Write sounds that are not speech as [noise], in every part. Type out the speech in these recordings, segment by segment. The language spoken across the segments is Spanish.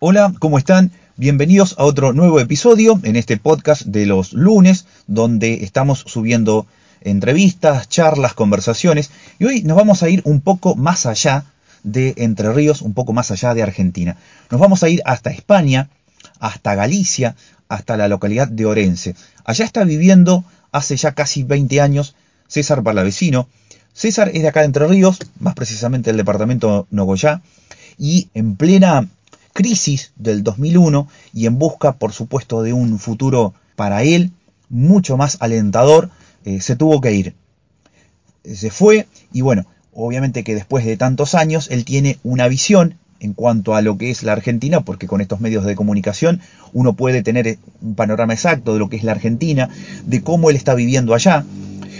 Hola, ¿cómo están? Bienvenidos a otro nuevo episodio en este podcast de los lunes, donde estamos subiendo entrevistas, charlas, conversaciones. Y hoy nos vamos a ir un poco más allá de Entre Ríos, un poco más allá de Argentina. Nos vamos a ir hasta España, hasta Galicia, hasta la localidad de Orense. Allá está viviendo hace ya casi 20 años César Palavecino. César es de acá de Entre Ríos, más precisamente del departamento Nogoyá, y en plena crisis del 2001 y en busca, por supuesto, de un futuro para él mucho más alentador, eh, se tuvo que ir. Se fue y bueno, obviamente que después de tantos años él tiene una visión en cuanto a lo que es la Argentina, porque con estos medios de comunicación uno puede tener un panorama exacto de lo que es la Argentina, de cómo él está viviendo allá,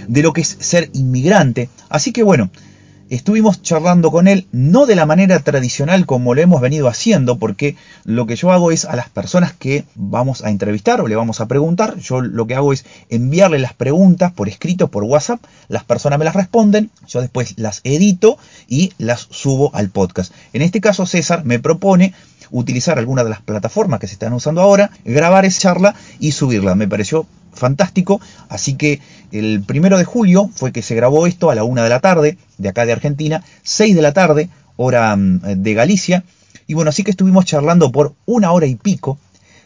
de lo que es ser inmigrante. Así que bueno, estuvimos charlando con él, no de la manera tradicional como lo hemos venido haciendo, porque lo que yo hago es a las personas que vamos a entrevistar o le vamos a preguntar, yo lo que hago es enviarle las preguntas por escrito, por WhatsApp, las personas me las responden, yo después las edito y las subo al podcast. En este caso César me propone utilizar alguna de las plataformas que se están usando ahora, grabar esa charla y subirla. Me pareció fantástico. Así que el primero de julio fue que se grabó esto a la una de la tarde, de acá de Argentina, 6 de la tarde, hora mm, de Galicia. Y bueno, así que estuvimos charlando por una hora y pico.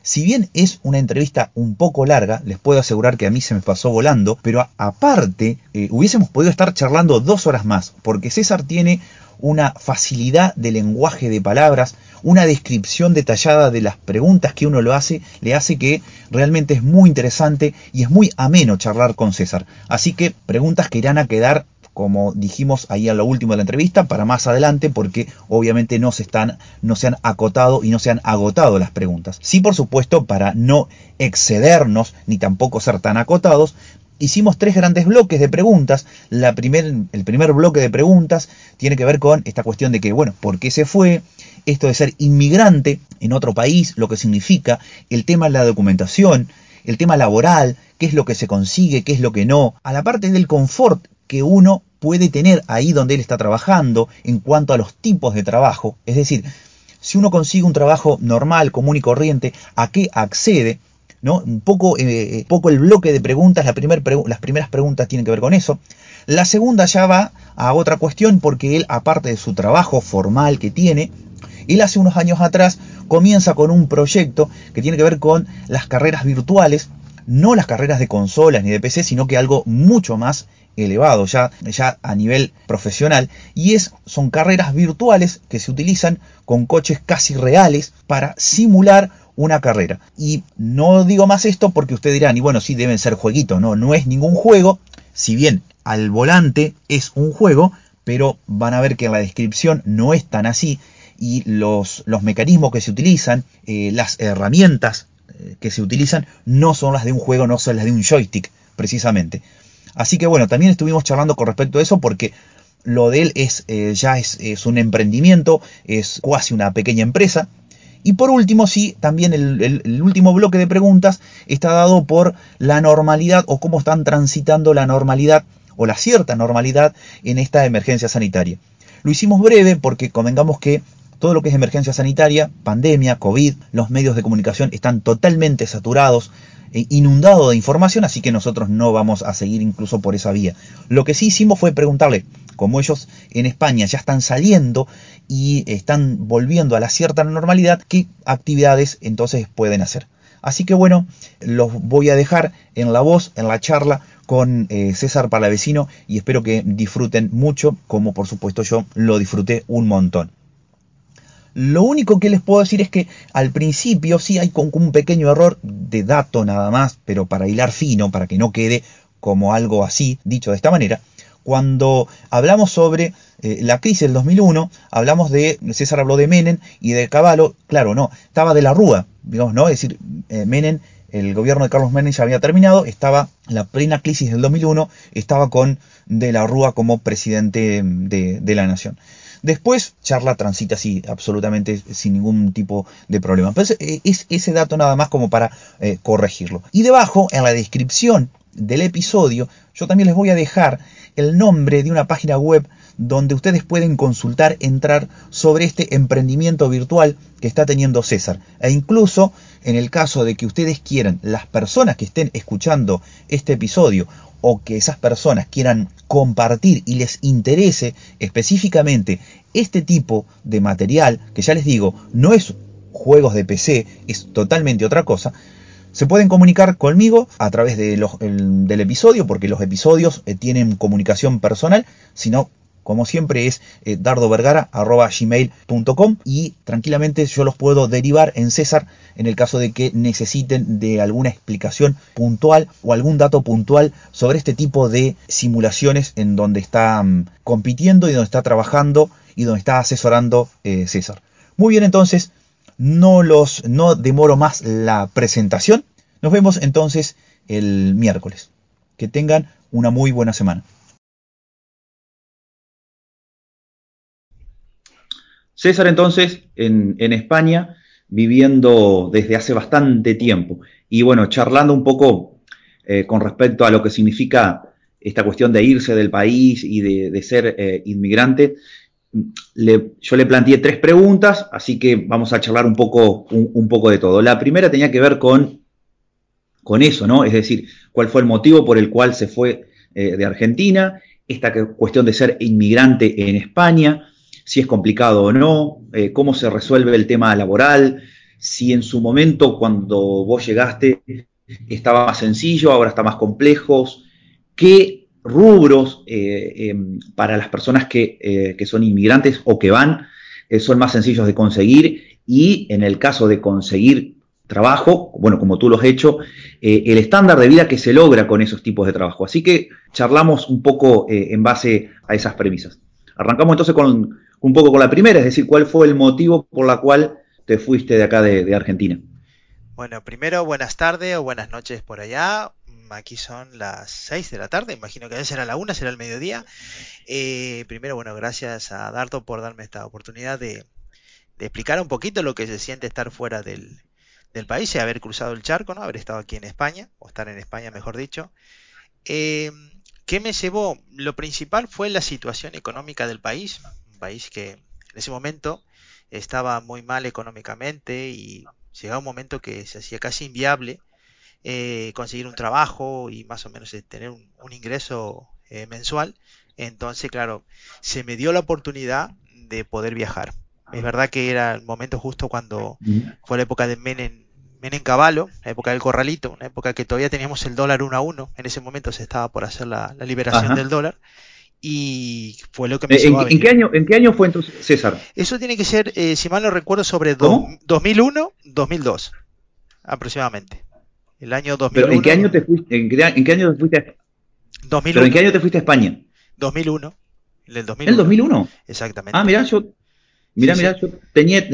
Si bien es una entrevista un poco larga, les puedo asegurar que a mí se me pasó volando, pero aparte eh, hubiésemos podido estar charlando dos horas más, porque César tiene una facilidad de lenguaje de palabras, una descripción detallada de las preguntas que uno lo hace, le hace que realmente es muy interesante y es muy ameno charlar con César. Así que preguntas que irán a quedar como dijimos ahí a lo último de la entrevista, para más adelante, porque obviamente no se están, no se han acotado y no se han agotado las preguntas. Sí, por supuesto, para no excedernos ni tampoco ser tan acotados, hicimos tres grandes bloques de preguntas. La primer, el primer bloque de preguntas tiene que ver con esta cuestión de que, bueno, ¿por qué se fue? Esto de ser inmigrante en otro país, lo que significa, el tema de la documentación, el tema laboral, qué es lo que se consigue, qué es lo que no, a la parte del confort que uno puede tener ahí donde él está trabajando en cuanto a los tipos de trabajo. Es decir, si uno consigue un trabajo normal, común y corriente, ¿a qué accede? ¿no? Un poco, eh, eh, poco el bloque de preguntas, las primeras preguntas tienen que ver con eso. La segunda ya va a otra cuestión porque él, aparte de su trabajo formal que tiene, él hace unos años atrás comienza con un proyecto que tiene que ver con las carreras virtuales, no las carreras de consolas ni de PC, sino que algo mucho más elevado ya, ya a nivel profesional y es, son carreras virtuales que se utilizan con coches casi reales para simular una carrera. Y no digo más esto porque ustedes dirán, y bueno, sí deben ser jueguitos, no, no es ningún juego, si bien al volante es un juego, pero van a ver que en la descripción no es tan así y los, los mecanismos que se utilizan, eh, las herramientas eh, que se utilizan no son las de un juego, no son las de un joystick, precisamente. Así que bueno, también estuvimos charlando con respecto a eso porque lo de él es eh, ya es, es, un emprendimiento, es casi una pequeña empresa, y por último, sí, también el, último bloque de preguntas está dado por la normalidad o cómo están transitando la normalidad o la cierta normalidad en esta emergencia sanitaria. Lo hicimos breve porque convengamos que todo lo que es emergencia sanitaria, pandemia, COVID, los medios de comunicación están totalmente saturados, e inundados de información, así que nosotros no vamos a seguir incluso por esa vía. Lo que sí hicimos fue preguntarle, como ellos en España ya están saliendo y están volviendo a la cierta normalidad, qué actividades entonces pueden hacer. Así que bueno, los voy a dejar en la voz, en la charla con eh, César Palavecino y espero que disfruten mucho, como por supuesto yo lo disfruté un montón. Lo único que les puedo decir es que al principio sí hay un pequeño error de dato nada más, pero para hilar fino, para que no quede como algo así, dicho de esta manera, cuando hablamos sobre eh, la crisis del 2001, hablamos de, César habló de Menem y de Caballo, claro, no, estaba de la Rúa, digamos, ¿no? Es decir, eh, Menem, el gobierno de Carlos Menem ya había terminado, estaba la plena crisis del 2001, estaba con de la Rúa como presidente de, la nación. Después, charla transita así, absolutamente sin ningún tipo de problema. Entonces, eh, es ese dato nada más como para corregirlo. Y debajo, en la descripción del episodio, yo también les voy a dejar el nombre de una página web donde ustedes pueden consultar, entrar sobre este emprendimiento virtual que está teniendo César. E incluso en el caso de que ustedes quieran, las personas que estén escuchando este episodio o que esas personas quieran compartir y les interese específicamente este tipo de material, que ya les digo, no es juegos de PC, es totalmente otra cosa, se pueden comunicar conmigo a través de del episodio, porque los episodios eh, tienen comunicación personal, sino como siempre es eh, dardovergara.gmail.com y tranquilamente yo los puedo derivar en César en el caso de que necesiten de alguna explicación puntual o algún dato puntual sobre este tipo de simulaciones en donde está mm, compitiendo y donde está trabajando y donde está asesorando eh, César. Muy bien entonces, no los no demoro más la presentación. Nos vemos entonces el miércoles. Que tengan una muy buena semana. César entonces en, España, viviendo desde hace bastante tiempo. Y bueno, charlando un poco eh, con respecto a lo que significa esta cuestión de irse del país y de, ser eh, inmigrante, yo le planteé tres preguntas, así que vamos a charlar un poco, un, poco de todo. La primera tenía que ver con, con eso, ¿no? Es decir, cuál fue el motivo por el cual se fue eh, de Argentina, esta cuestión de ser inmigrante en España, si es complicado o no, eh, cómo se resuelve el tema laboral, si en su momento cuando vos llegaste estaba más sencillo, ahora está más complejo, qué rubros eh, em, para las personas que, que, son inmigrantes o que van eh, son más sencillos de conseguir y en el caso de conseguir trabajo, bueno, como tú lo has hecho, el estándar de vida que se logra con esos tipos de trabajo. Así que charlamos un poco en base a esas premisas. Arrancamos entonces con, un poco con la primera, es decir, cuál fue el motivo por la cual te fuiste de acá de, Argentina. Bueno, primero buenas tardes o buenas noches por allá. Aquí son las 6 de la tarde, imagino que a será la 1, será el mediodía. Eh, primero, bueno, gracias a Dardo por darme esta oportunidad de, explicar un poquito lo que se siente estar fuera del, país y haber cruzado el charco, ¿no? haber estado aquí en España, o estar en España, mejor dicho. Eh, ¿Qué me llevó? Lo principal fue la situación económica del país país que en ese momento estaba muy mal económicamente y llegaba un momento que se hacía casi inviable eh, conseguir un trabajo y más o menos tener un, ingreso eh, mensual. Entonces, claro, se me dio la oportunidad de poder viajar. Es verdad que era el momento justo cuando fue la época de Menem, Menem Caballo, la época del corralito, una época que todavía teníamos el dólar uno a uno. En ese momento se estaba por hacer la, liberación del dólar y fue lo que me eh, ¿En, ¿en qué año ¿En qué año fue entonces César? Eso tiene que ser, eh, si mal no recuerdo, sobre 2001, 2002, aproximadamente. El año 2001. ¿Pero en qué año te fuiste? ¿En qué, año te fuiste? A... 2001. ¿Pero en qué año te fuiste a España? 2001. ¿El 2001? ¿El 2001? Exactamente. Ah, mira, yo, mira, mira, yo tenía,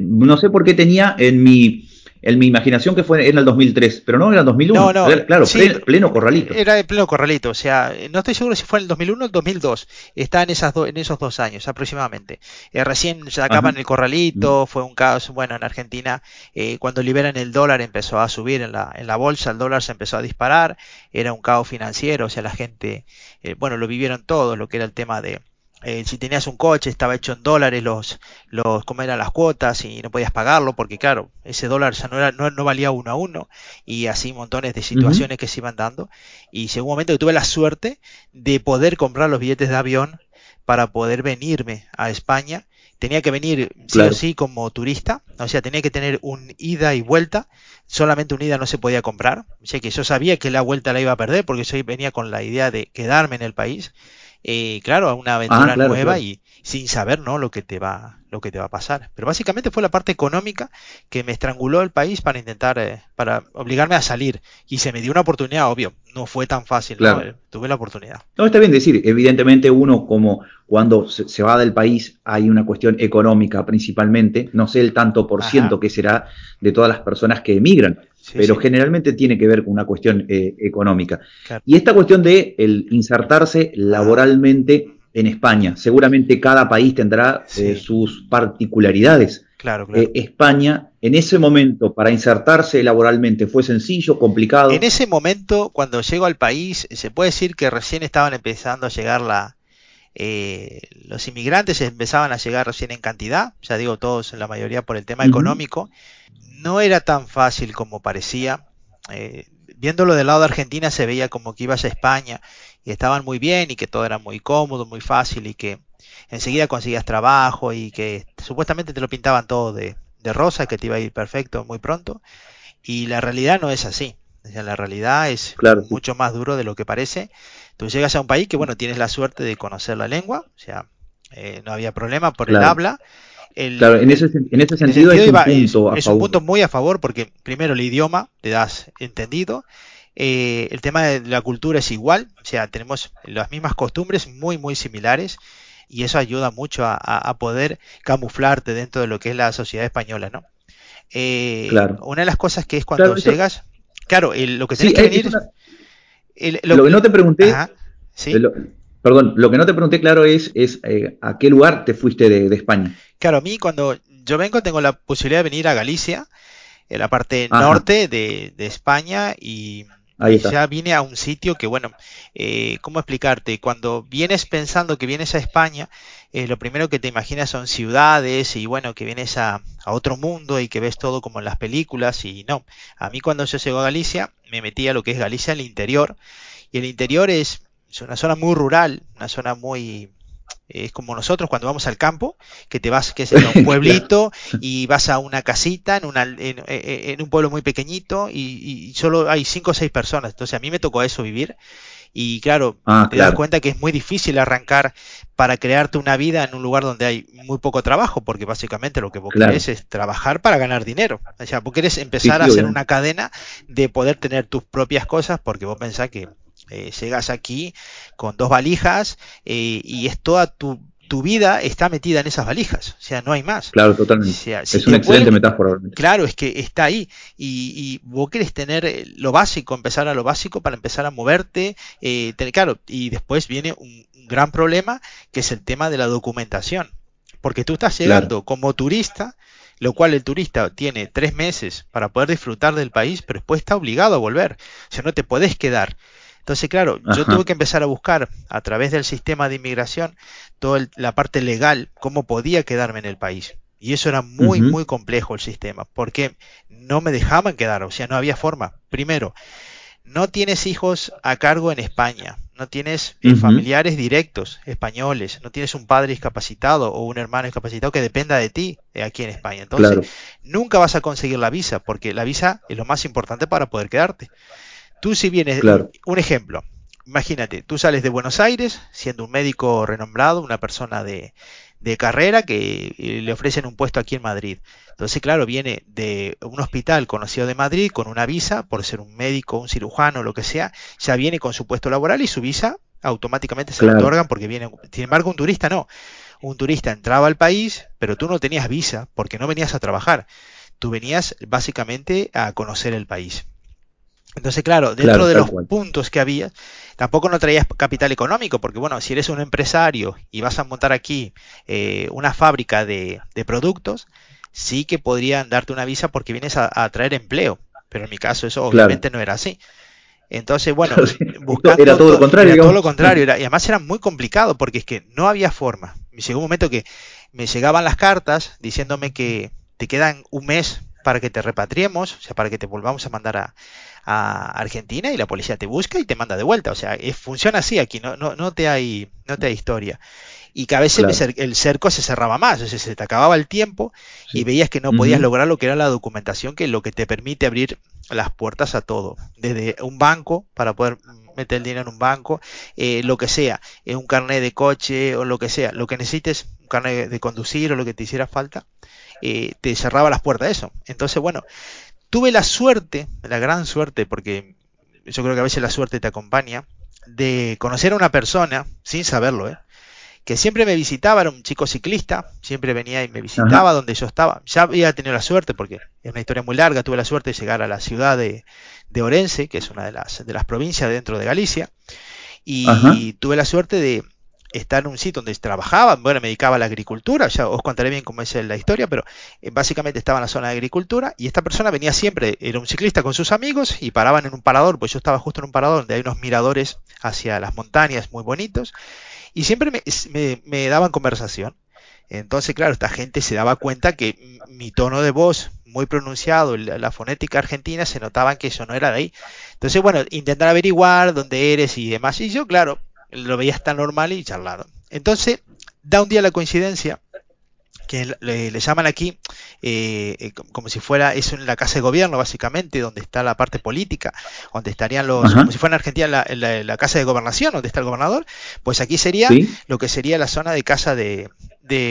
no sé por qué tenía en mi en mi imaginación que fue en el 2003, pero no era el 2001. No, no, claro, pleno, corralito. Era el pleno corralito, o sea, no estoy seguro si fue en el 2001 o el 2002. Está en, esas en esos dos años aproximadamente. Eh, recién se acaban el corralito, fue un caos, bueno, en Argentina, eh, cuando liberan el dólar empezó a subir en la, en la bolsa, el dólar se empezó a disparar, era un caos financiero, o sea, la gente, eh, bueno, lo vivieron todos, lo que era el tema de eh, si tenías un coche estaba hecho en dólares los, los cómo eran las cuotas y no podías pagarlo porque claro ese dólar ya no era no, valía uno a uno. Y así montones de situaciones que se iban dando. Y llegó un momento que tuve la suerte de poder comprar los billetes de avión para poder venirme a España. Tenía que venir sí o sí como turista. O sea tenía que tener un ida y vuelta. Solamente un ida no se podía comprar. O sea que yo sabía que la vuelta la iba a perder porque yo venía con la idea de quedarme en el país eh, claro, a una aventura ah, nueva y sin saber no lo que te va lo que te va a pasar. Pero básicamente fue la parte económica que me estranguló el país para intentar eh, para obligarme a salir. Y se me dio una oportunidad, obvio, no fue tan fácil, eh, tuve la oportunidad. No, está bien decir, evidentemente uno como cuando se, va del país hay una cuestión económica principalmente, no sé el tanto por ciento que será de todas las personas que emigran, pero generalmente tiene que ver con una cuestión eh, económica. Y esta cuestión de el insertarse laboralmente en España, seguramente cada país tendrá eh, sus particularidades claro, claro. España, en ese momento, para insertarse laboralmente, ¿fue sencillo, complicado? En ese momento, cuando llego al país, se puede decir que recién estaban empezando a llegar la, eh, los inmigrantes empezaban a llegar recién en cantidad, ya digo todos, la mayoría por el tema económico. No era tan fácil como parecía. Eh, viéndolo del lado de Argentina se veía como que ibas a España y estaban muy bien y que todo era muy cómodo, muy fácil y que enseguida conseguías trabajo y que supuestamente te lo pintaban todo de, rosa, que te iba a ir perfecto muy pronto. Y la realidad no es así. la realidad es mucho más duro de lo que parece. Tú llegas a un país que, bueno, tienes la suerte de conocer la lengua, o sea, eh, no había problema por el habla. Claro, en ese, en ese sentido, es, un punto es, un punto muy a favor porque primero el idioma te das entendido, eh, el tema de la cultura es igual, o sea, tenemos las mismas costumbres muy, muy similares y eso ayuda mucho a, poder camuflarte dentro de lo que es la sociedad española, ¿no? Eh, claro. Una de las cosas que es cuando llegas, claro, lo que tienes que venir lo, que no te pregunté, perdón, lo que no te pregunté claro es, es eh, a qué lugar te fuiste de, España. Claro, a mí cuando yo vengo tengo la posibilidad de venir a Galicia, en la parte norte de, España y ya vine a un sitio que, bueno, eh, ¿cómo explicarte? Cuando vienes pensando que vienes a España, eh, lo primero que te imaginas son ciudades y, bueno, que vienes a, a, otro mundo y que ves todo como en las películas y no. A mí cuando yo llego a Galicia, me metí a lo que es Galicia, el interior, y el interior es, una zona muy rural, una zona muy es como nosotros cuando vamos al campo, que te vas, que a un [laughs] pueblito y vas a una casita en, una, en, un pueblo muy pequeñito y, solo hay cinco o seis personas. Entonces a mí me tocó eso vivir y claro, ah, te das cuenta que es muy difícil arrancar para crearte una vida en un lugar donde hay muy poco trabajo, porque básicamente lo que vos querés es trabajar para ganar dinero. O sea, vos querés empezar a hacer una cadena de poder tener tus propias cosas, porque vos pensás que eh, llegas aquí con dos valijas eh, y es toda tu, tu, vida está metida en esas valijas, o sea, no hay más. Claro, totalmente. es una excelente metáfora. Claro, es que está ahí y, y, vos querés tener eh, lo básico, empezar a lo básico para empezar a moverte, claro, y después viene un, gran problema que es el tema de la documentación, porque tú estás llegando como turista, lo cual el turista tiene tres meses para poder disfrutar del país, pero después está obligado a volver, o sea, no te podés quedar. Entonces, claro, yo tuve que empezar a buscar a través del sistema de inmigración toda la parte legal, cómo podía quedarme en el país. Y eso era muy, muy complejo el sistema, porque no me dejaban quedar, o sea, no había forma. Primero, no tienes hijos a cargo en España, no tienes eh, familiares directos españoles, no tienes un padre discapacitado o un hermano discapacitado que dependa de ti eh, aquí en España. Entonces, nunca vas a conseguir la visa, porque la visa es lo más importante para poder quedarte. Tú si vienes, un ejemplo, imagínate, tú sales de Buenos Aires siendo un médico renombrado, una persona de, carrera que eh, le ofrecen un puesto aquí en Madrid. Entonces, claro, viene de un hospital conocido de Madrid con una visa, por ser un médico, un cirujano, lo que sea, ya viene con su puesto laboral y su visa automáticamente se le otorgan porque viene, sin embargo, un turista no. Un turista entraba al país, pero tú no tenías visa porque no venías a trabajar. Tú venías básicamente a conocer el país. Entonces, claro, dentro de los puntos que había, tampoco no traías capital económico, porque bueno, si eres un empresario y vas a montar aquí eh, una fábrica de, productos, sí que podrían darte una visa porque vienes a, traer empleo, pero en mi caso eso obviamente no era así. Entonces, bueno, [laughs] buscando era todo lo contrario. todo lo contrario, y además era muy complicado porque es que no había forma. Llegó un momento que me llegaban las cartas diciéndome que te quedan un mes para que te repatriemos, o sea, para que te volvamos a mandar a, a Argentina y la policía te busca y te manda de vuelta. O sea, funciona así aquí, no, no, no, te, hay, no te hay historia. Y que a veces el cerco se cerraba más, o sea, se te acababa el tiempo y veías que no podías lograr lo que era la documentación, que es lo que te permite abrir las puertas a todo. Desde un banco, para poder meter el dinero en un banco, eh, lo que sea, eh, un carnet de coche o lo que sea, lo que necesites, un carnet de conducir o lo que te hiciera falta, eh, te cerraba las puertas eso. Entonces, bueno, tuve la suerte, la gran suerte, porque yo creo que a veces la suerte te acompaña, de conocer a una persona, sin saberlo, ¿eh? que siempre me visitaba, era un chico ciclista, siempre venía y me visitaba donde yo estaba. Ya había tenido la suerte, porque es una historia muy larga, tuve la suerte de llegar a la ciudad de, Orense, que es una de las, de las provincias dentro de Galicia, y tuve la suerte de estar en un sitio donde trabajaba, bueno, me dedicaba a la agricultura, ya os contaré bien cómo es la historia, pero eh, básicamente estaba en la zona de agricultura y esta persona venía siempre, era un ciclista con sus amigos y paraban en un parador, pues yo estaba justo en un parador donde hay unos miradores hacia las montañas muy bonitos y siempre me, daban conversación. Entonces, claro, esta gente se daba cuenta que mi tono de voz muy pronunciado, la, fonética argentina, se notaban que eso no era de ahí. Entonces, bueno, intentar averiguar dónde eres y demás. Y yo, claro, lo veía tan normal y charlado. Entonces, da un día la coincidencia que le, llaman aquí eh, eh, como si fuera eso en la casa de gobierno básicamente donde está la parte política donde estarían los como si fuera en Argentina la, casa de gobernación donde está el gobernador. Pues aquí sería lo que sería la zona de casa de,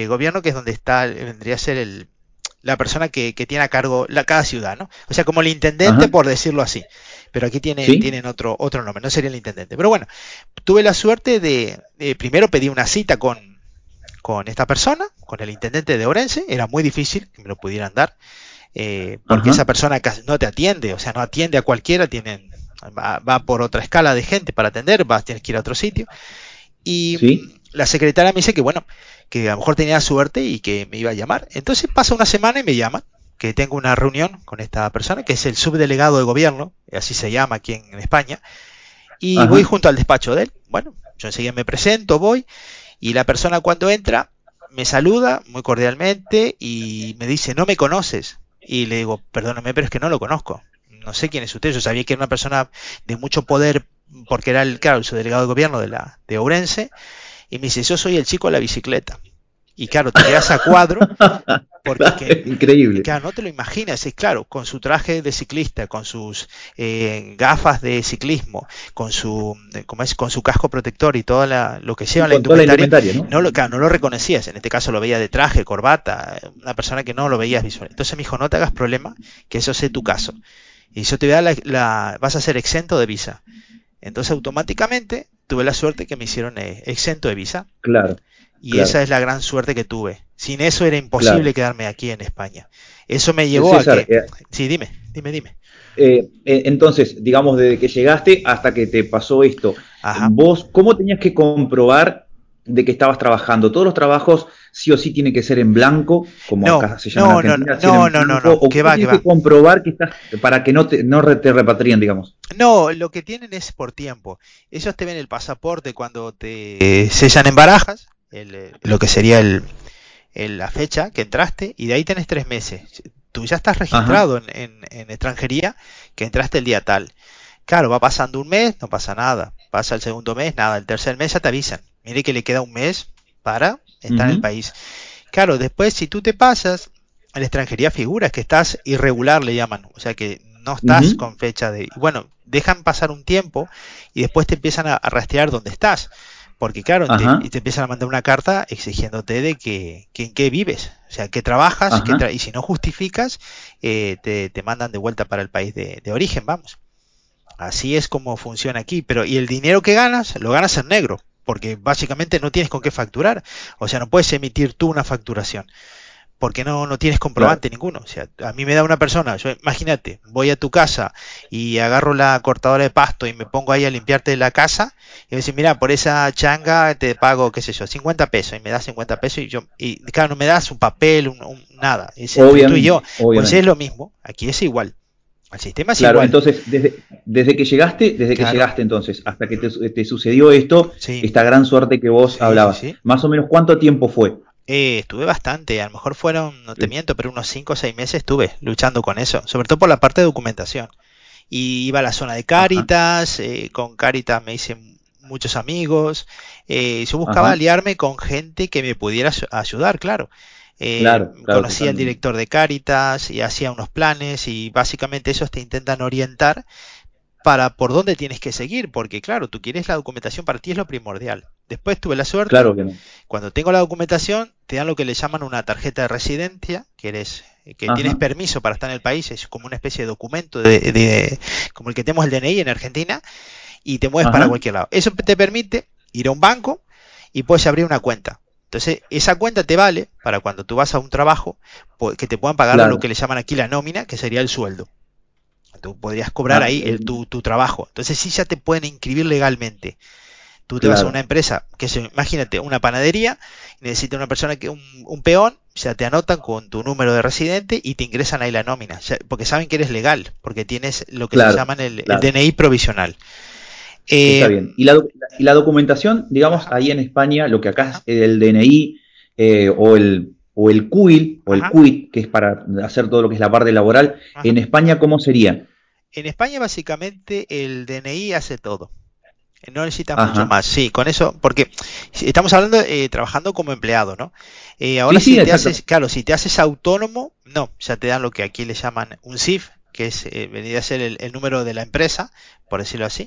gobierno que es donde está vendría a ser el la persona que, tiene a cargo la, cada ciudad, ¿no? O sea, como el intendente, por decirlo así pero aquí tiene, tienen otro, otro nombre, no sería el intendente. Pero bueno, tuve la suerte de, primero pedí una cita con, con esta persona, con el intendente de Orense, era muy difícil que me lo pudieran dar, eh, porque esa persona no te atiende, o sea, no atiende a cualquiera, tienen, va, por otra escala de gente para atender, vas, tienes que ir a otro sitio. Y la secretaria me dice que bueno, que a lo mejor tenía suerte y que me iba a llamar. Entonces pasa una semana y me llama que tengo una reunión con esta persona, que es el subdelegado de gobierno, así se llama aquí en, España, y voy junto al despacho de él. Bueno, yo enseguida me presento, voy, y la persona cuando entra me saluda muy cordialmente y me dice, no me conoces. Y le digo, perdóname, pero es que no lo conozco. No sé quién es usted. Yo sabía que era una persona de mucho poder porque era el, claro, el subdelegado de gobierno de, la, de Ourense. Y me dice, yo soy el chico de la bicicleta. Y claro, te quedas a cuadro. Porque, [laughs] Increíble. Claro, no te lo imaginas. Es claro, con su traje de ciclista, con sus eh, gafas de ciclismo, con su, es, con su casco protector y todo lo que lleva la indumentaria, ¿no? No, lo, claro, no lo reconocías. En este caso lo veía de traje, corbata, una persona que no lo veías visual. Entonces me dijo, no te hagas problema, que eso sea tu caso. Y eso te voy a dar la, vas a ser exento de visa. Entonces automáticamente tuve la suerte que me hicieron eh, exento de visa. Claro. Y esa es la gran suerte que tuve. Sin eso era imposible quedarme aquí en España. Eso me llevó a que... Eh, sí, dime, dime, dime. Eh, eh, entonces, digamos, desde que llegaste hasta que te pasó esto, vos, ¿cómo tenías que comprobar de que estabas trabajando? ¿Todos los trabajos sí o sí tienen que ser en blanco, como acá se llama no, en Argentina? No, no, no, no, ¿O que va, tienes que, comprobar que estás, para que no te, no te repatrien, digamos? No, lo que tienen es por tiempo. Ellos te ven el pasaporte cuando te sellan en barajas, eh, lo que sería el, la fecha que entraste y de ahí tenés tres meses. Tú ya estás registrado en, extranjería que entraste el día tal. Claro, va pasando un mes, no pasa nada. Pasa el segundo mes, nada. El tercer mes ya te avisan. Mire que le queda un mes para estar en el país. Claro, después si tú te pasas, en la extranjería figuras que estás irregular, le llaman. O sea que no estás con fecha de... Bueno, dejan pasar un tiempo y después te empiezan a rastrear dónde estás. Porque claro, te, y te empiezan a mandar una carta exigiéndote de que, en qué vives, o sea, que trabajas, y si no justificas, eh, te, mandan de vuelta para el país de, origen, vamos. Así es como funciona aquí, pero y el dinero que ganas, lo ganas en negro, porque básicamente no tienes con qué facturar, o sea, no puedes emitir tú una facturación porque no, no tienes comprobante ninguno. O sea, a mí me da una persona, yo, imagínate, voy a tu casa y agarro la cortadora de pasto y me pongo ahí a limpiarte la casa y me dice, mira, por esa changa te pago, qué sé yo, 50 pesos y me das 50 pesos y yo, y claro, no me das un papel, un, nada. Y tú y yo, pues es lo mismo, aquí es igual. El sistema es claro, entonces, desde, desde que llegaste, desde que llegaste entonces, hasta que te, sucedió esto, esta gran suerte que vos hablabas, más o menos cuánto tiempo fue. Eh, estuve bastante, a lo mejor fueron, no te miento, pero unos 5 o 6 meses estuve luchando con eso, sobre todo por la parte de documentación. Y iba a la zona de Caritas, eh, con Caritas me hice muchos amigos, eh, yo buscaba aliarme con gente que me pudiera ayudar, claro. Eh, conocía al director de Caritas y hacía unos planes y básicamente esos te intentan orientar para por dónde tienes que seguir, porque claro, tú quieres la documentación, para ti es lo primordial. Después tuve la suerte, claro que cuando tengo la documentación, te dan lo que le llaman una tarjeta de residencia, que eres que tienes permiso para estar en el país, es como una especie de documento de, como el que tenemos el DNI en Argentina, y te mueves para cualquier lado. Eso te permite ir a un banco y puedes abrir una cuenta. Entonces, esa cuenta te vale para cuando tú vas a un trabajo, que te puedan pagar lo que le llaman aquí la nómina, que sería el sueldo. Tú podrías cobrar ah, ahí el, tu, tu, trabajo. Entonces sí ya te pueden inscribir legalmente. Tú te vas a una empresa, que se, imagínate, una panadería, necesita una persona que un, un peón, sea, te anotan con tu número de residente y te ingresan ahí la nómina, porque saben que eres legal, porque tienes lo que se llaman el, DNI provisional. Está eh, bien. ¿Y la, documentación, digamos, ahí en España, lo que acá es el DNI eh, o el o el CUIL o el CUIT, que es para hacer todo lo que es la parte laboral, en España, ¿cómo sería? En España, básicamente, el DNI hace todo. No necesita mucho más. Sí, con eso, porque estamos hablando, eh, trabajando como empleado, ¿no? Eh, ahora si te haces, claro, si te haces autónomo, no, ya te dan lo que aquí le llaman un CIF, que es eh, venir a ser el, número de la empresa, por decirlo así,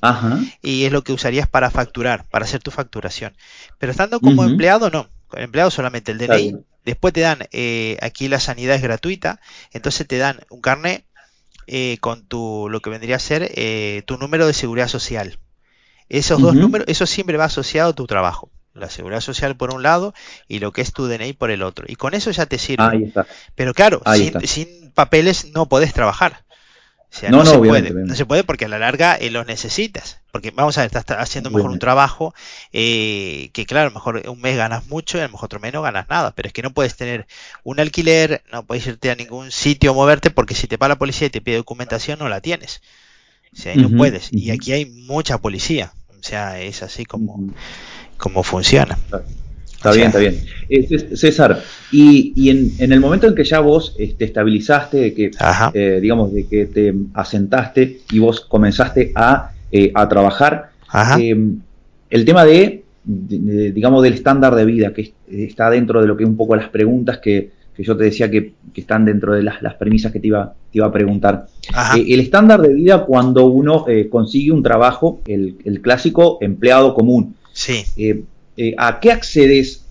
y es lo que usarías para facturar, para hacer tu facturación. Pero estando como empleado, no. Empleado solamente el DNI, después te dan, eh, aquí la sanidad es gratuita, entonces te dan un carnet eh, con tu, lo que vendría a ser tu número de seguridad social. Esos dos números, eso siempre va asociado a tu trabajo. La seguridad social por un lado y lo que es tu DNI por el otro. Y con eso ya te sirve. Pero claro, sin, papeles no podés trabajar. O sea, no, se puede. No se puede porque a la larga eh, los necesitas. Porque vamos a ver, estás haciendo mejor un trabajo eh, que, claro, a lo mejor un mes ganas mucho y a lo mejor otro mes no ganas nada. Pero es que no puedes tener un alquiler, no puedes irte a ningún sitio a moverte porque si te para la policía y te pide documentación no la tienes. O sea, no puedes. Y aquí hay mucha policía. O sea, es así como, como funciona. Está bien, está bien. Eh, César, y, en, el momento en que ya vos te este, estabilizaste, de que, eh, digamos, de que te asentaste y vos comenzaste a, eh, trabajar, el tema de, digamos, del estándar de vida, que está dentro de lo que un poco las preguntas que, yo te decía que, están dentro de las, premisas que te iba, te iba a preguntar. el estándar de vida cuando uno consigue un trabajo, el, el, clásico empleado común. Sí. Eh, ¿a qué accedes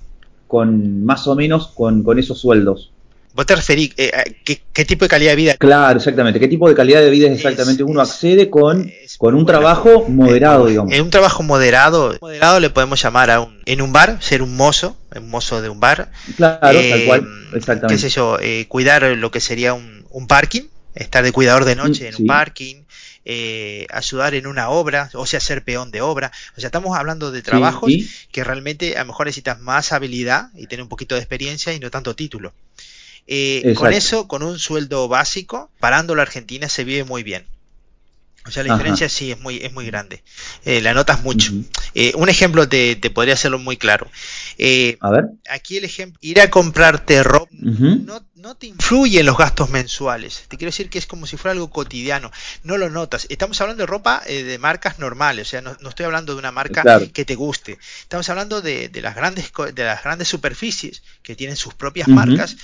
con más o menos con, esos sueldos? ¿Vos te referís eh, a qué, tipo de calidad de vida? Claro, exactamente. ¿Qué tipo de calidad de vida es exactamente? Uno accede con, con un trabajo moderado, digamos. En un trabajo moderado, moderado le podemos llamar a un, en un bar, ser un mozo, un mozo de un bar. Claro, tal eh, cual, exactamente. ¿Qué sé yo? cuidar lo que sería un, un parking, estar de cuidador de noche en un parking, eh, ayudar en una obra, o sea, ser peón de obra. O sea, estamos hablando de trabajos que realmente a lo mejor necesitas más habilidad y tener un poquito de experiencia y no tanto título. Eh, con eso, con un sueldo básico, parando la Argentina se vive muy bien. O sea, la diferencia sí es muy, es muy grande. Eh, la notas mucho. Eh, un ejemplo te, podría hacerlo muy claro. Eh, a ver. Aquí el ejemplo, ir a comprarte ropa no, no, te influye en los gastos mensuales. Te quiero decir que es como si fuera algo cotidiano. No lo notas. Estamos hablando de ropa de marcas normales. O sea, no, estoy hablando de una marca que te guste. Estamos hablando de, las grandes, de las grandes superficies que tienen sus propias marcas.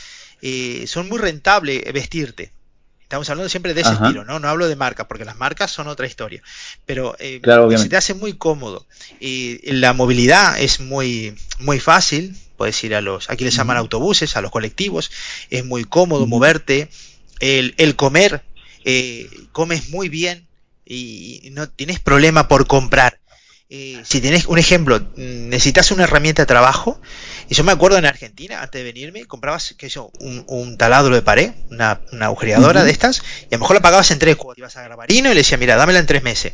son muy rentables vestirte. Estamos hablando siempre de ese estilo, ¿no? No hablo de marcas, porque las marcas son otra historia. Pero eh, se te hace muy cómodo. Y la movilidad es muy, muy fácil. Puedes ir a los, aquí les llaman autobuses, a los colectivos. Es muy cómodo moverte. El, comer, eh, comes muy bien y no tienes problema por comprar. Eh, si tienes un ejemplo, mm, necesitas una herramienta de trabajo, y yo me acuerdo en Argentina, antes de venirme, comprabas que yo, un, taladro de pared, una, agujereadora de estas, y a lo mejor la pagabas en tres cuotas. Ibas a Grabarino y le decía, mira, dámela en tres meses.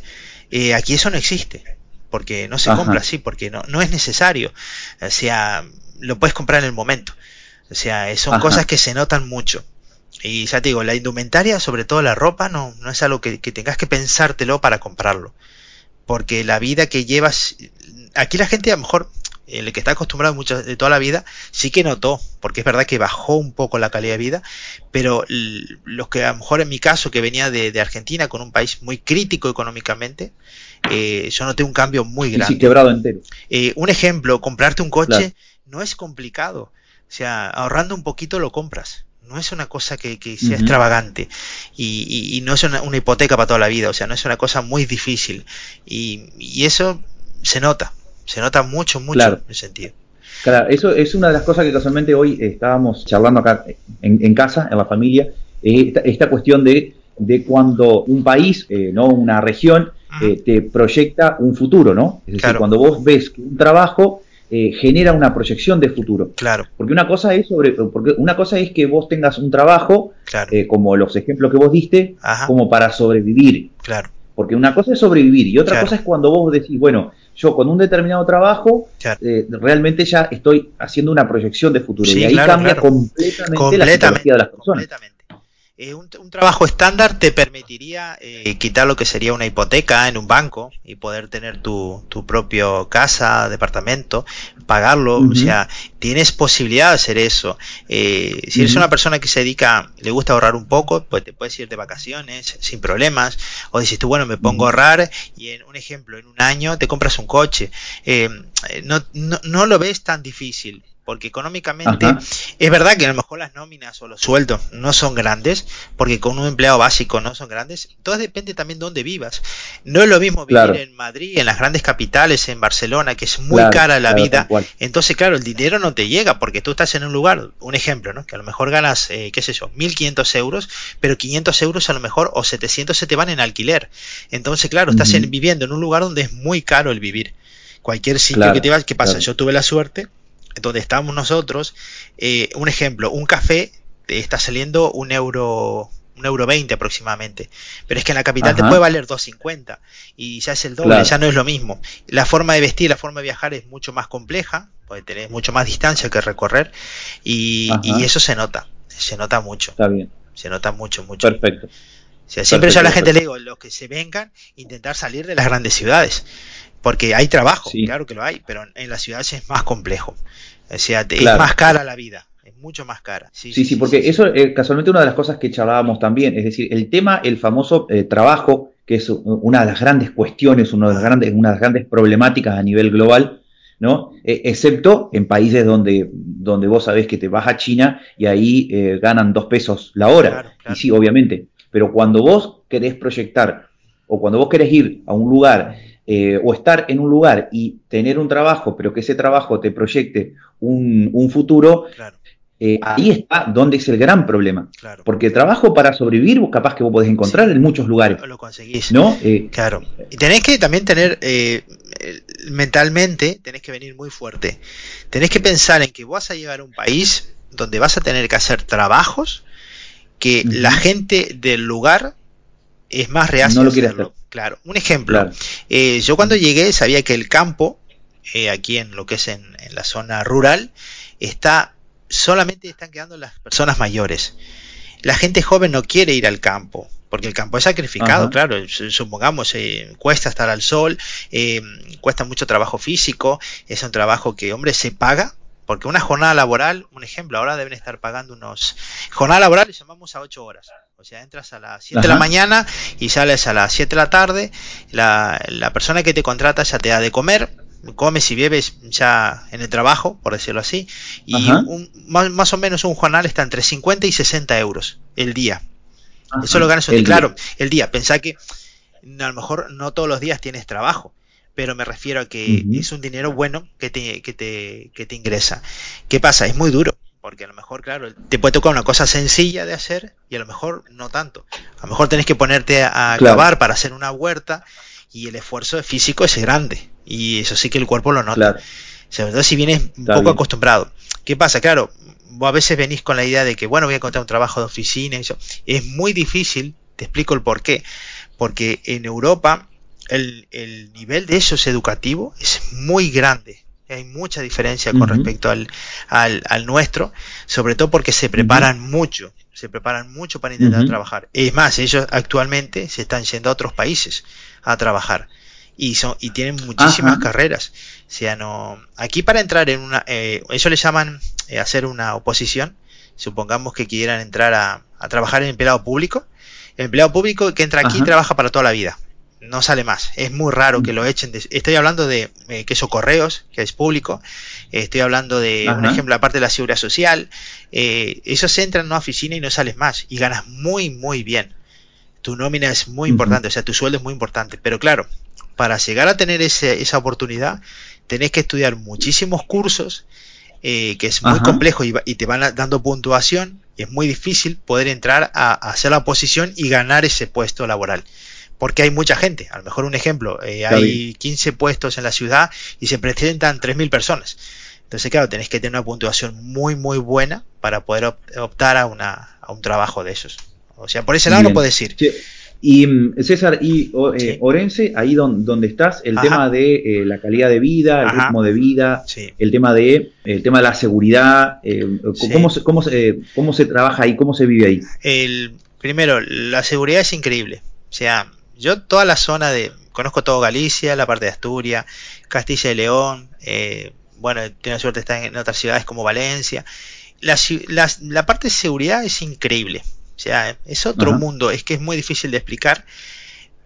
Eh, aquí eso no existe, porque no se compra así, porque no, no es necesario. O sea, lo puedes comprar en el momento. O sea, son cosas que se notan mucho. Y ya te digo, la indumentaria, sobre todo la ropa, no, no es algo que, que tengas que pensártelo para comprarlo porque la vida que llevas, aquí la gente a lo mejor, el que está acostumbrado mucho de toda la vida, sí que notó, porque es verdad que bajó un poco la calidad de vida, pero los que a lo mejor en mi caso, que venía de, Argentina, con un país muy crítico económicamente, eh, yo noté un cambio muy grande. Sí, quebrado entero. Eh, un ejemplo, comprarte un coche no es complicado. O sea, ahorrando un poquito lo compras. No es una cosa que, sea extravagante. Y, no es una, hipoteca para toda la vida, o sea, no es una cosa muy difícil. Y, eso se nota, se nota mucho, mucho en ese sentido. Claro, eso es una de las cosas que casualmente hoy estábamos charlando acá en, casa, en la familia, esta, cuestión de, de, cuando un país, eh, no una región, eh, te proyecta un futuro, ¿no? Es decir, cuando vos ves que un trabajo eh, genera una proyección de futuro. Claro. Porque una cosa es sobre, porque una cosa es que vos tengas un trabajo, eh, como los ejemplos que vos diste, como para sobrevivir. Claro. Porque una cosa es sobrevivir y otra cosa es cuando vos decís, bueno, yo con un determinado trabajo eh, realmente ya estoy haciendo una proyección de futuro. Y ahí cambia completamente, la psicología de las personas. Eh, un, trabajo estándar te permitiría eh, quitar lo que sería una hipoteca en un banco y poder tener tu, tu propio casa, departamento, pagarlo. O sea, tienes posibilidad de hacer eso. Eh, si eres una persona que se dedica, le gusta ahorrar un poco, pues te puedes ir de vacaciones sin problemas. O dices tú, bueno, me pongo a ahorrar y en un ejemplo, en un año te compras un coche. no, no, no lo ves tan difícil porque económicamente es verdad que a lo mejor las nóminas o los sueldos no son grandes, porque con un empleado básico no son grandes, todo depende también de dónde vivas. No es lo mismo vivir en Madrid, en las grandes capitales, en Barcelona, que es muy cara la vida, entonces claro, el dinero no te llega, porque tú estás en un lugar, un ejemplo, ¿no? que a lo mejor ganas, eh, qué sé yo, 1.500 euros, pero 500 euros a lo mejor o 700 se te van en alquiler. Entonces claro, estás viviendo en un lugar donde es muy caro el vivir. Cualquier sitio que te vas, ¿qué pasa? Yo tuve la suerte donde estamos nosotros, eh, un ejemplo, un café te está saliendo un euro, un euro 20 aproximadamente. Pero es que en la capital te puede valer 2.50 y ya es el doble, ya no es lo mismo. La forma de vestir, la forma de viajar es mucho más compleja, puede tener mucho más distancia que recorrer y, eso se nota, se nota mucho. Está bien. Se nota mucho, mucho. Perfecto. siempre yo a la gente le digo, los que se vengan, intentar salir de las grandes ciudades. Porque hay trabajo, claro que lo hay, pero en las ciudades es más complejo. O sea, es más cara la vida, es mucho más cara. Sí, sí, porque eso es casualmente una de las cosas que charlábamos también, es decir, el tema, el famoso eh, trabajo, que es una de las grandes cuestiones, una de las grandes, una de las grandes problemáticas a nivel global, ¿no? E, excepto en países donde, donde vos sabés que te vas a China y ahí eh, ganan dos pesos la hora. Y sí, obviamente. Pero cuando vos querés proyectar o cuando vos querés ir a un lugar eh, o estar en un lugar y tener un trabajo, pero que ese trabajo te proyecte un, futuro, eh, ahí está donde es el gran problema. Porque trabajo para sobrevivir, capaz que vos podés encontrar en muchos lugares. Lo conseguís. ¿No? Eh, claro. Y tenés que también tener, mentalmente, tenés que venir muy fuerte. Tenés que pensar en que vas a llegar a un país donde vas a tener que hacer trabajos que la gente del lugar es más reacia no lo quiere hacer. Claro, un ejemplo. Eh, yo cuando llegué sabía que el campo, eh, aquí en lo que es en, la zona rural, está solamente están quedando las personas mayores. La gente joven no quiere ir al campo, porque el campo es sacrificado, claro, supongamos, eh, cuesta estar al sol, cuesta mucho trabajo físico, es un trabajo que, hombre, se paga, porque una jornada laboral, un ejemplo, ahora deben estar pagando unos... Jornada laboral le llamamos a 8 horas. O sea, entras a las 7 de la mañana y sales a las 7 de la tarde. La, persona que te contrata ya te da de comer, comes y bebes ya en el trabajo, por decirlo así. Y más, o menos un jornal está entre 50 y 60 euros el día. Eso lo ganas el claro, el día. Pensá que a lo mejor no todos los días tienes trabajo pero me refiero a que es un dinero bueno que te, que te, que te ingresa. ¿Qué pasa? Es muy duro, porque a lo mejor, claro, te puede tocar una cosa sencilla de hacer y a lo mejor no tanto. A lo mejor tenés que ponerte a clavar para hacer una huerta y el esfuerzo físico es grande y eso sí que el cuerpo lo nota. Sobre todo si vienes un poco acostumbrado. ¿Qué pasa? Claro, vos a veces venís con la idea de que, bueno, voy a encontrar un trabajo de oficina y eso. Es muy difícil, te explico el por qué. Porque en Europa el, nivel de eso es educativo es muy grande. Hay mucha diferencia con respecto al, al, nuestro, sobre todo porque se preparan mucho, se preparan mucho para intentar trabajar. Es más, ellos actualmente se están yendo a otros países a trabajar y son y tienen muchísimas carreras. O sea, no aquí para entrar en una, eh, ellos le llaman eh, hacer una oposición. Supongamos que quieran entrar a, a trabajar en empleado público. El empleado público que entra aquí trabaja para toda la vida no sale más. Es muy raro que lo echen. estoy hablando de eh, queso correos, que es público. estoy hablando de un ejemplo, aparte de la seguridad social. Eh, esos entran en una oficina y no sales más. Y ganas muy, muy bien. Tu nómina es muy importante, o sea, tu sueldo es muy importante. Pero claro, para llegar a tener ese, esa oportunidad, tenés que estudiar muchísimos cursos, eh, que es muy complejo y, y, te van dando puntuación. Y es muy difícil poder entrar a hacer la oposición y ganar ese puesto laboral porque hay mucha gente. A lo mejor un ejemplo, eh, hay 15 puestos en la ciudad y se presentan 3.000 personas. Entonces, claro, tenés que tener una puntuación muy, muy buena para poder optar a, una, a un trabajo de esos. O sea, por ese lado no puedo decir. Y mm, César, y eh, Orense, ahí donde, estás, el tema de eh, la calidad de vida, el ritmo de vida, el tema de el tema de la seguridad, ¿cómo, se, cómo, se, ¿cómo se trabaja ahí, cómo se vive ahí? El, primero, la seguridad es increíble. O sea, yo toda la zona de, conozco todo Galicia, la parte de Asturias, Castilla y León, bueno, tiene suerte de estar en otras ciudades como Valencia. La, la parte de seguridad es increíble. O sea, es otro mundo, es que es muy difícil de explicar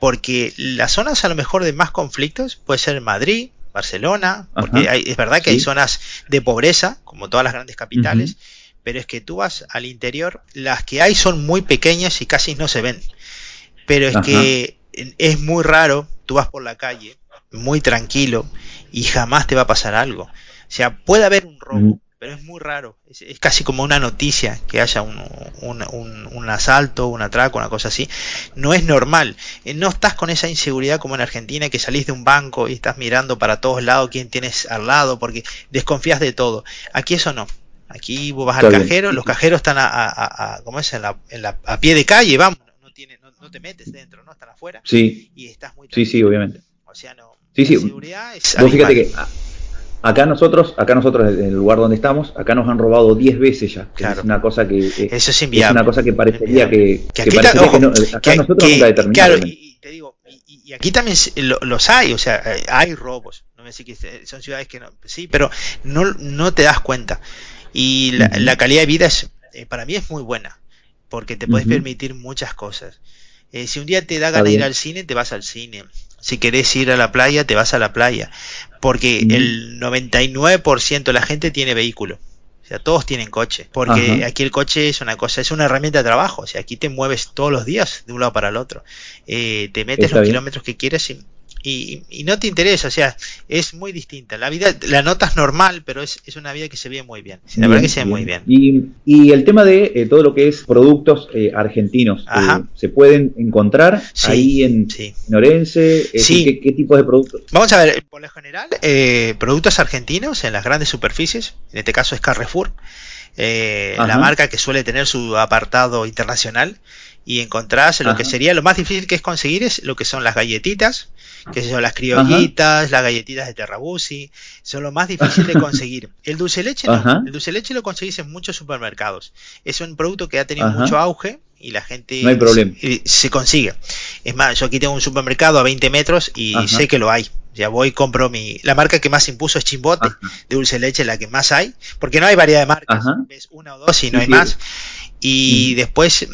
porque las zonas a lo mejor de más conflictos puede ser Madrid, Barcelona, porque es verdad que hay zonas de pobreza, como todas las grandes capitales, pero es que tú vas al interior, las que hay son muy pequeñas y casi no se ven. Pero es que es muy raro, tú vas por la calle, muy tranquilo, y jamás te va a pasar algo. O sea, puede haber un robo, pero es muy raro. Es, casi como una noticia que haya un, un, asalto, un atraco, una cosa así. No es normal. Eh, no estás con esa inseguridad como en Argentina, que salís de un banco y estás mirando para todos lados quién tienes al lado, porque desconfías de todo. Aquí eso no. Aquí vos vas al cajero, los cajeros están a, a, a, es? En la, en la, a pie de calle, vamos, no, no, te metes dentro, no están afuera. Sí. Y estás muy Sí, sí, obviamente. O sea, no. Sí, sí. seguridad es vos fíjate que Acá nosotros, acá nosotros en el lugar donde estamos, acá nos han robado 10 veces ya. Es una cosa que eh, Eso es, inviable. es una cosa que parecería que, que, que, acá nosotros nunca determinamos. Claro, y, te digo, y, aquí también los hay, o sea, eh, hay robos. No me sé que son ciudades que no, sí, pero no, no te das cuenta. Y la, la calidad de vida es, eh, para mí es muy buena, porque te puedes permitir muchas cosas. Eh, si un día te da ganas de ir al cine, te vas al cine. Si querés ir a la playa, te vas a la playa. Porque el 99% de la gente tiene vehículo. O sea, todos tienen coche. Porque aquí el coche es una cosa, es una herramienta de trabajo. O sea, aquí te mueves todos los días de un lado para el otro. Eh, te metes los kilómetros que quieres y y, no te interesa, o sea, es muy distinta. La vida, la notas normal, pero es, es una vida que se ve muy bien. La verdad que se ve muy bien. Y, y el tema de eh, todo lo que es productos eh, argentinos, eh, ¿se pueden encontrar ahí en, sí. Orense? ¿qué, ¿qué, tipo de productos? Vamos a ver, por lo general, productos argentinos en las grandes superficies, en este caso es Carrefour, la marca que suele tener su apartado internacional y encontrás lo que sería lo más difícil que es conseguir es lo que son las galletitas, que son las criollitas, las galletitas de Terrabusi, son lo más difícil de [laughs] conseguir. El dulce leche no, el dulce leche lo conseguís en muchos supermercados. Es un producto que ha tenido mucho auge y la gente Se, consigue. Es más, yo aquí tengo un supermercado a 20 metros y sé que lo hay. Ya voy, compro mi. La marca que más impuso es Chimbote, de dulce leche, la que más hay, porque no hay variedad de marcas, ves una o dos y no hay más. Y después,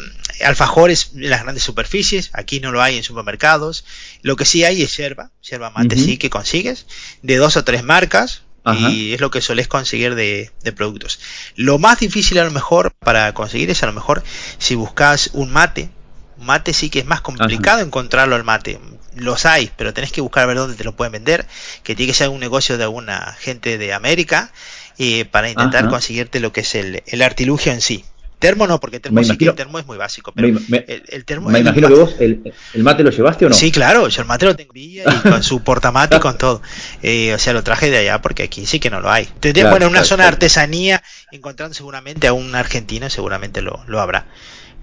alfajores en las grandes superficies, aquí no lo hay en supermercados. Lo que sí hay es yerba, yerba mate sí que consigues, de dos o tres marcas, y es lo que solés conseguir de, productos. Lo más difícil a lo mejor para conseguir es a lo mejor si buscas un mate, mate sí que es más complicado encontrarlo al mate. Los hay, pero tenés que buscar a ver dónde te lo pueden vender, que tiene que ser un negocio de alguna gente de América, eh, para intentar conseguirte lo que es el, el artilugio en sí. Termo no, porque termo, sí el termo es muy básico. Pero me, el, termo. Me imagino que vos el, el, mate lo llevaste o no. Sí, claro, yo el mate lo tengo y con su [laughs] portamate y con todo. Eh, o sea, lo traje de allá porque aquí sí que no lo hay. Tendría, bueno, en una zona de artesanía, encontrando seguramente a un argentino, seguramente lo, lo habrá.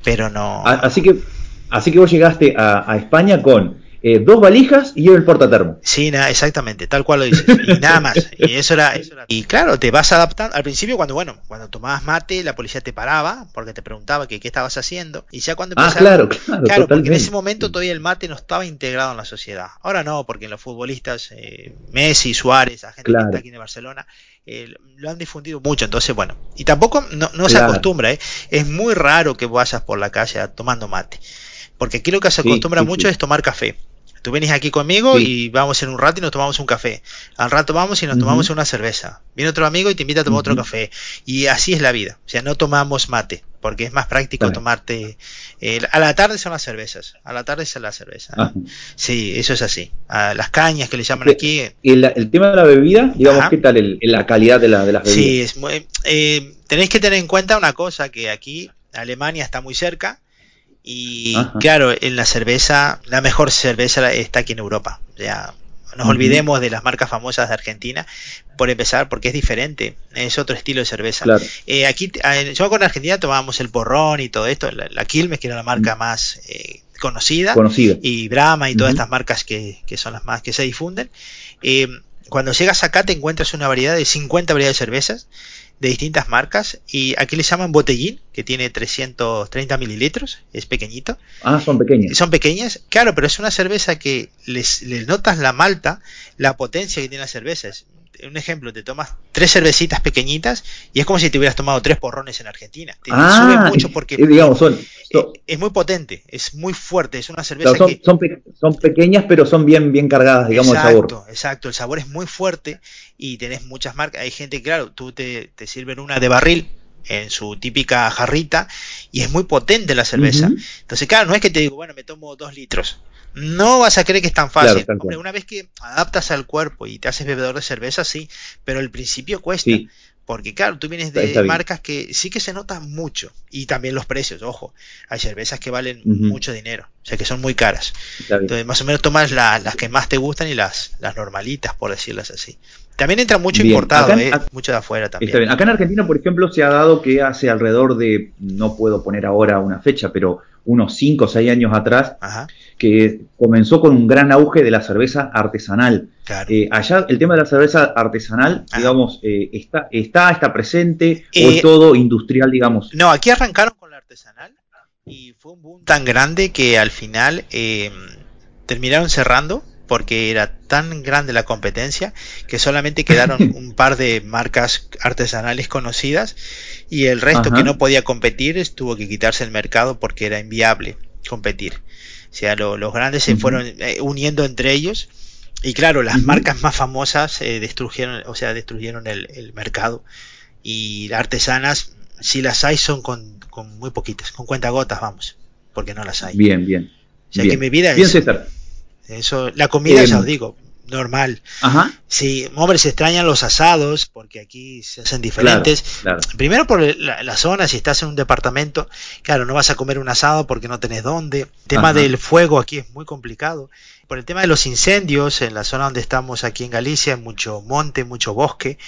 Pero no. Así que, así que vos llegaste a, a España con eh, dos valijas y el portatermo. Sí, exactamente, tal cual lo dices. Y nada más. [laughs] Y eso era, Y claro, te vas adaptando. Al principio, cuando bueno, cuando tomabas mate, la policía te paraba porque te preguntaba que qué estabas haciendo. Y ya cuando ah, claro, claro, claro porque en ese momento todavía el mate no estaba integrado en la sociedad. Ahora no, porque en los futbolistas, eh, Messi, Suárez, la gente que está aquí en Barcelona, eh, lo han difundido mucho. Entonces, bueno, y tampoco no, se acostumbra, ¿eh? Es muy raro que vayas por la calle tomando mate. Porque aquí lo que se acostumbra mucho es tomar café. Tú venís aquí conmigo y vamos en un rato y nos tomamos un café. Al rato vamos y nos tomamos una cerveza. Viene otro amigo y te invita a tomar otro café. Y así es la vida. O sea, no tomamos mate, porque es más práctico tomarte... Eh, a la tarde son las cervezas. A la tarde son las cervezas. Sí, eso es así. A las cañas que le llaman aquí. ¿Y el, tema de la bebida? Digamos, ¿qué tal la calidad de, la, de las bebidas? Sí, es muy, eh, tenéis que tener en cuenta una cosa, que aquí Alemania está muy cerca y claro, en la cerveza, la mejor cerveza está aquí en Europa. Ya nos olvidemos de las marcas famosas de Argentina, por empezar, porque es diferente, es otro estilo de cerveza. Eh, aquí, yo con Argentina tomábamos el porrón y todo esto, la, Quilmes, que era la marca más, eh, conocida, conocida. y Brahma y todas estas marcas que, que, son las más que se difunden. Eh, cuando llegas acá te encuentras una variedad de 50 variedades de cervezas de distintas marcas y aquí le llaman botellín, que tiene 330 mililitros, es pequeñito. Ah, son pequeñas. Son pequeñas, claro, pero es una cerveza que les, les notas la malta, la potencia que tiene la cerveza. Es, un ejemplo, te tomas tres cervecitas pequeñitas y es como si te hubieras tomado tres porrones en Argentina. Te ah, sube mucho porque digamos, son, son, es muy potente, es muy fuerte, es una cerveza son, que... Son, pe son, pequeñas pero son bien, bien cargadas, digamos, exacto, el sabor. Exacto, el sabor es muy fuerte y tenés muchas marcas. Hay gente, claro, tú te, te sirven una de barril en su típica jarrita y es muy potente la cerveza. Uh -huh. Entonces, claro, no es que te digo, bueno, me tomo dos litros. No vas a creer que es tan fácil. Claro, Hombre, una vez que adaptas al cuerpo y te haces bebedor de cerveza, sí, pero el principio cuesta. Sí. Porque claro, tú vienes de marcas que sí que se notan mucho. Y también los precios, ojo. Hay cervezas que valen uh -huh. mucho dinero. O sea que son muy caras. Entonces más o menos tomas la, las que más te gustan y las, las normalitas, por decirlas así. También entra mucho bien. importado, acá, eh, mucho de afuera también. Está bien. Acá en Argentina, por ejemplo, se ha dado que hace alrededor de, no puedo poner ahora una fecha, pero unos 5 o 6 años atrás, Ajá. Que comenzó con un gran auge de la cerveza artesanal. Claro. Eh, allá el tema de la cerveza artesanal, Ajá. digamos, eh, está, está, está presente Eh, o es todo industrial, digamos. No, aquí arrancaron con la artesanal y fue un boom tan grande que al final eh, terminaron cerrando porque era tan grande la competencia que solamente quedaron [laughs] un par de marcas artesanales conocidas y el resto Ajá. que no podía competir tuvo que quitarse el mercado porque era inviable competir. O sea, lo, los grandes se fueron eh, uniendo entre ellos y claro, las marcas más famosas eh, destruyeron, o sea, destruyeron el, el mercado y las artesanas, si las hay, son con, con muy poquitas, con cuentagotas, vamos, porque no las hay. Bien, bien. O sea bien. que mi vida Bien, es César. eso, la comida, Em. ya os digo, normal. Ajá. Sí, hombre, se extrañan los asados porque aquí se hacen diferentes. Claro. Primero por la, la zona, si estás en un departamento, claro, no vas a comer un asado porque no tenés dónde. El tema Ajá. del fuego aquí es muy complicado. Por el tema de los incendios, en la zona donde estamos aquí en Galicia, hay mucho monte, mucho bosque,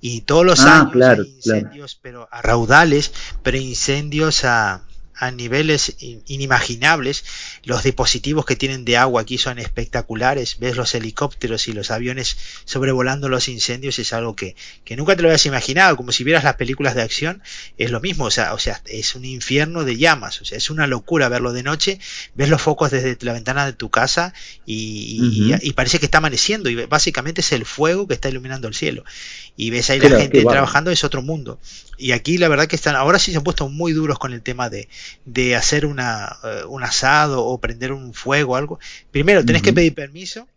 y todos los Ah, años claro, hay incendios, pero a raudales, pero incendios a, a niveles in- inimaginables. Los dispositivos que tienen de agua aquí son espectaculares. Ves los helicópteros y los aviones sobrevolando los incendios. Es algo que, que nunca te lo habías imaginado. Como si vieras las películas de acción. Es lo mismo. O sea, o sea, es un infierno de llamas. O sea, es una locura verlo de noche. Ves los focos desde la ventana de tu casa y, y- parece que está amaneciendo. Y básicamente es el fuego que está iluminando el cielo. Y ves ahí la gente trabajando. Es otro mundo. Y aquí la verdad que están, ahora sí se han puesto muy duros con el tema de, de hacer una, eh, un asado o prender un fuego o algo. Primero, tenés que pedir permiso.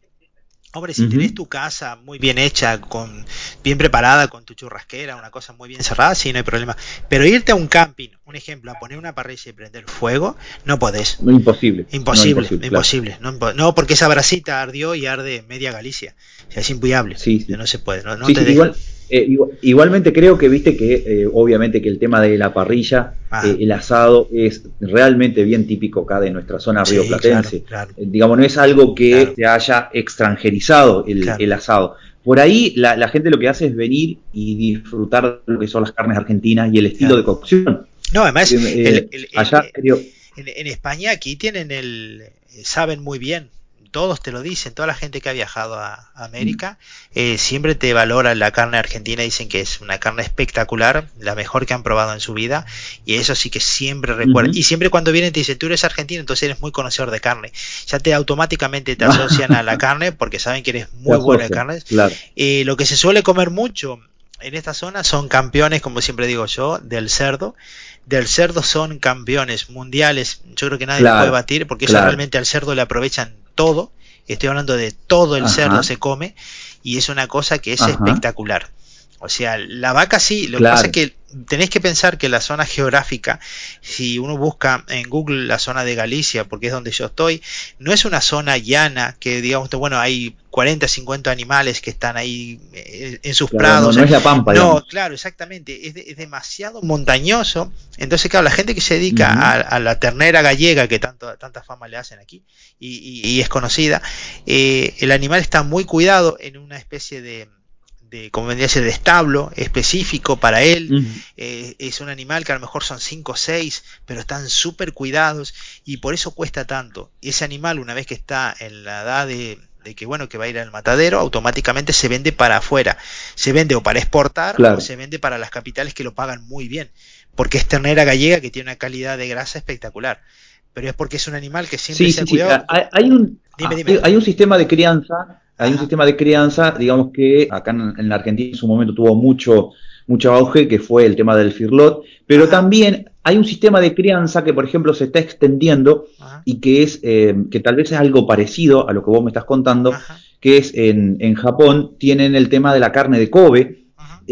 Hombre, si Ujú. tenés tu casa muy bien hecha, con bien preparada, con tu churrasquera, una cosa muy bien cerrada, sí, no hay problema. Pero irte a un camping, un ejemplo, a poner una parrilla y prender fuego, no podés. No, imposible. Imposible, No, imposible. claro. No, no, porque esa brasita ardió y arde media Galicia. O sea, es inviable. Sí, sí. No se puede, no, no Sí, te igual, eh, igual- igualmente creo que viste que eh, obviamente que el tema de la parrilla, Ah. eh, el asado es realmente bien típico acá de nuestra zona Sí, rioplatense. claro, claro. Digamos, no es algo que Claro. se haya extranjerizado el, asado. Por ahí la, la gente lo que hace es venir y disfrutar lo que son las carnes argentinas y el estilo de cocción. No, además, el- el- el- allá creo, En, en España aquí tienen el, saben muy bien, todos te lo dicen, toda la gente que ha viajado a, a América eh, siempre te valora la carne argentina, dicen que es una carne espectacular, la mejor que han probado en su vida, y eso sí que siempre recuerdan. Ujú. Y siempre cuando vienen te dicen, tú eres argentino, entonces eres muy conocedor de carne. Ya te automáticamente te [laughs] asocian a la carne porque saben que eres muy bueno de carne. Claro. Eh, lo que se suele comer mucho en esta zona son campeones, como siempre digo yo, del cerdo. Del cerdo son campeones mundiales. Yo creo que nadie Claro, lo puede batir porque eso claro. realmente al cerdo le aprovechan todo. Estoy hablando de todo el Ajá. cerdo se come y es una cosa que es Ajá. espectacular. O sea, la vaca sí, lo que pasa es que tenéis que pensar que la zona geográfica, si uno busca en Google la zona de Galicia, porque es donde yo estoy, no es una zona llana que digamos, bueno, hay 40, 50 animales que están ahí eh, en sus Claro, prados. no, no es la pampa, No, digamos. claro, exactamente. Es, de- es demasiado montañoso. Entonces, claro, la gente que se dedica a, a la ternera gallega, que tanto, tanta fama le hacen aquí, y, y- y es conocida, eh, el animal está muy cuidado en una especie de, de como vendría a ser de establo específico para él. Eh, es un animal que a lo mejor son 5 o 6, pero están súper cuidados y por eso cuesta tanto. Ese animal, una vez que está en la edad de, que bueno que va a ir al matadero, automáticamente se vende para afuera. Se vende o para exportar o se vende para las capitales que lo pagan muy bien. Porque es ternera gallega que tiene una calidad de grasa espectacular. Pero es porque es un animal que siempre se ha cuidado. Hay, un, hay un sistema de crianza hay un sistema de crianza, digamos que acá en, la Argentina en su momento tuvo mucho, mucho auge, que fue el tema del firlot, pero también hay un sistema de crianza que, por ejemplo, se está extendiendo y que es, eh, que tal vez es algo parecido a lo que vos me estás contando, que es en, en Japón tienen el tema de la carne de Kobe,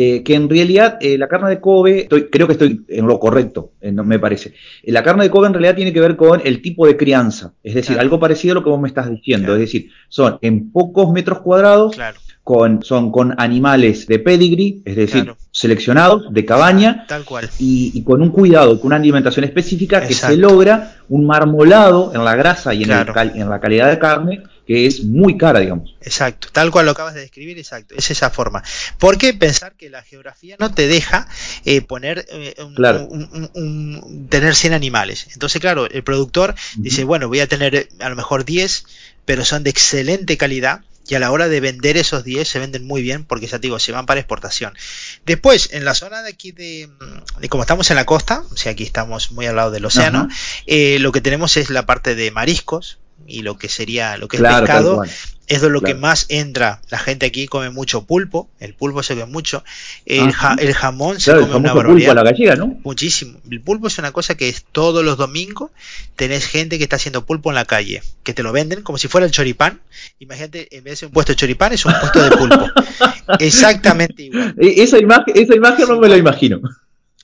eh, que en realidad eh, la carne de Kobe, creo que estoy en lo correcto, eh, me parece. la carne de Kobe en realidad tiene que ver con el tipo de crianza, es decir, algo parecido a lo que vos me estás diciendo, es decir, son en pocos metros cuadrados, con, son con animales de pedigree, es decir, seleccionados, de cabaña, Tal cual. Y, con un cuidado, con una alimentación específica que se logra un marmolado en la grasa y en, en la calidad de carne que es muy cara, digamos. Exacto, tal cual lo acabas de describir, exacto, es esa forma. Porque pensar que la geografía no te deja eh, poner eh, un, tener 100 animales. Entonces, claro, el productor dice, bueno, voy a tener a lo mejor 10, pero son de excelente calidad y a la hora de vender esos 10 se venden muy bien porque ya te digo, se van para exportación. Después, en la zona de aquí de, como estamos en la costa, o sea, aquí estamos muy al lado del océano, eh, lo que tenemos es la parte de mariscos, y lo que sería lo que es pescado es de lo que más entra. La gente aquí come mucho pulpo, el pulpo se come mucho, el, el jamón se come una barbaridad. la gallega, ¿no? Muchísimo. El pulpo es una cosa que es todos los domingos tenés gente que está haciendo pulpo en la calle, que te lo venden como si fuera el choripán. Imagínate, en vez de un puesto de choripán es un puesto de pulpo. [laughs] Exactamente igual. E, esa imagen, esa imagen no me la imagino.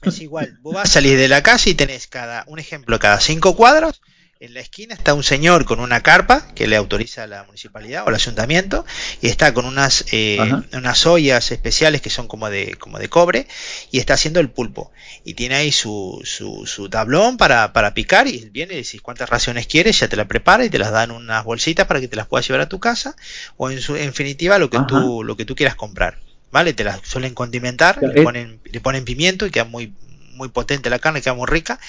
Es igual. Vos vas a salir de la casa y tenés cada, un ejemplo, cada cinco cuadros en la esquina está un señor con una carpa que le autoriza la municipalidad o el ayuntamiento y está con unas eh, unas ollas especiales que son como de como de cobre y está haciendo el pulpo. Y tiene ahí su, su, su tablón para, para, picar y viene y decís cuántas raciones quieres ya te la prepara y te las dan unas bolsitas para que te las puedas llevar a tu casa o en su en definitiva lo que tú lo que tú quieras comprar vale te las suelen condimentar le ponen le ponen pimiento y queda muy muy potente la carne, queda muy rica.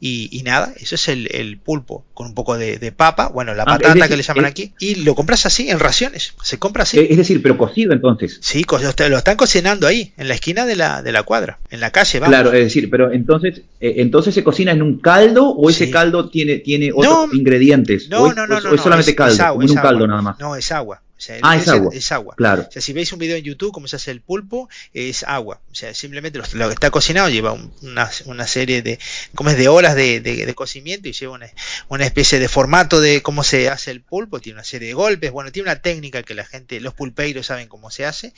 Y, nada, eso es el, pulpo, con un poco de, papa, bueno, la ah, patata que le llaman aquí, y lo compras así, en raciones, se compra así. Es decir, pero cocido entonces. Sí, lo están cocinando ahí, en la esquina de la, de la cuadra, en la calle. Vamos. Claro, es decir, pero entonces, eh, entonces se cocina en un caldo o ese caldo tiene, tiene otros ingredientes. No, no, no, no, es solamente caldo, un caldo nada más. No, es agua. Ah, es, agua. Es agua. Claro. O sea, si veis un video en YouTube cómo se hace el pulpo, es agua. O sea, simplemente lo, que está cocinado lleva una, una, serie de, como es de horas de, de, cocimiento y lleva una, una, especie de formato de cómo se hace el pulpo. Tiene una serie de golpes. Bueno, tiene una técnica que la gente, los pulpeiros saben cómo se hace.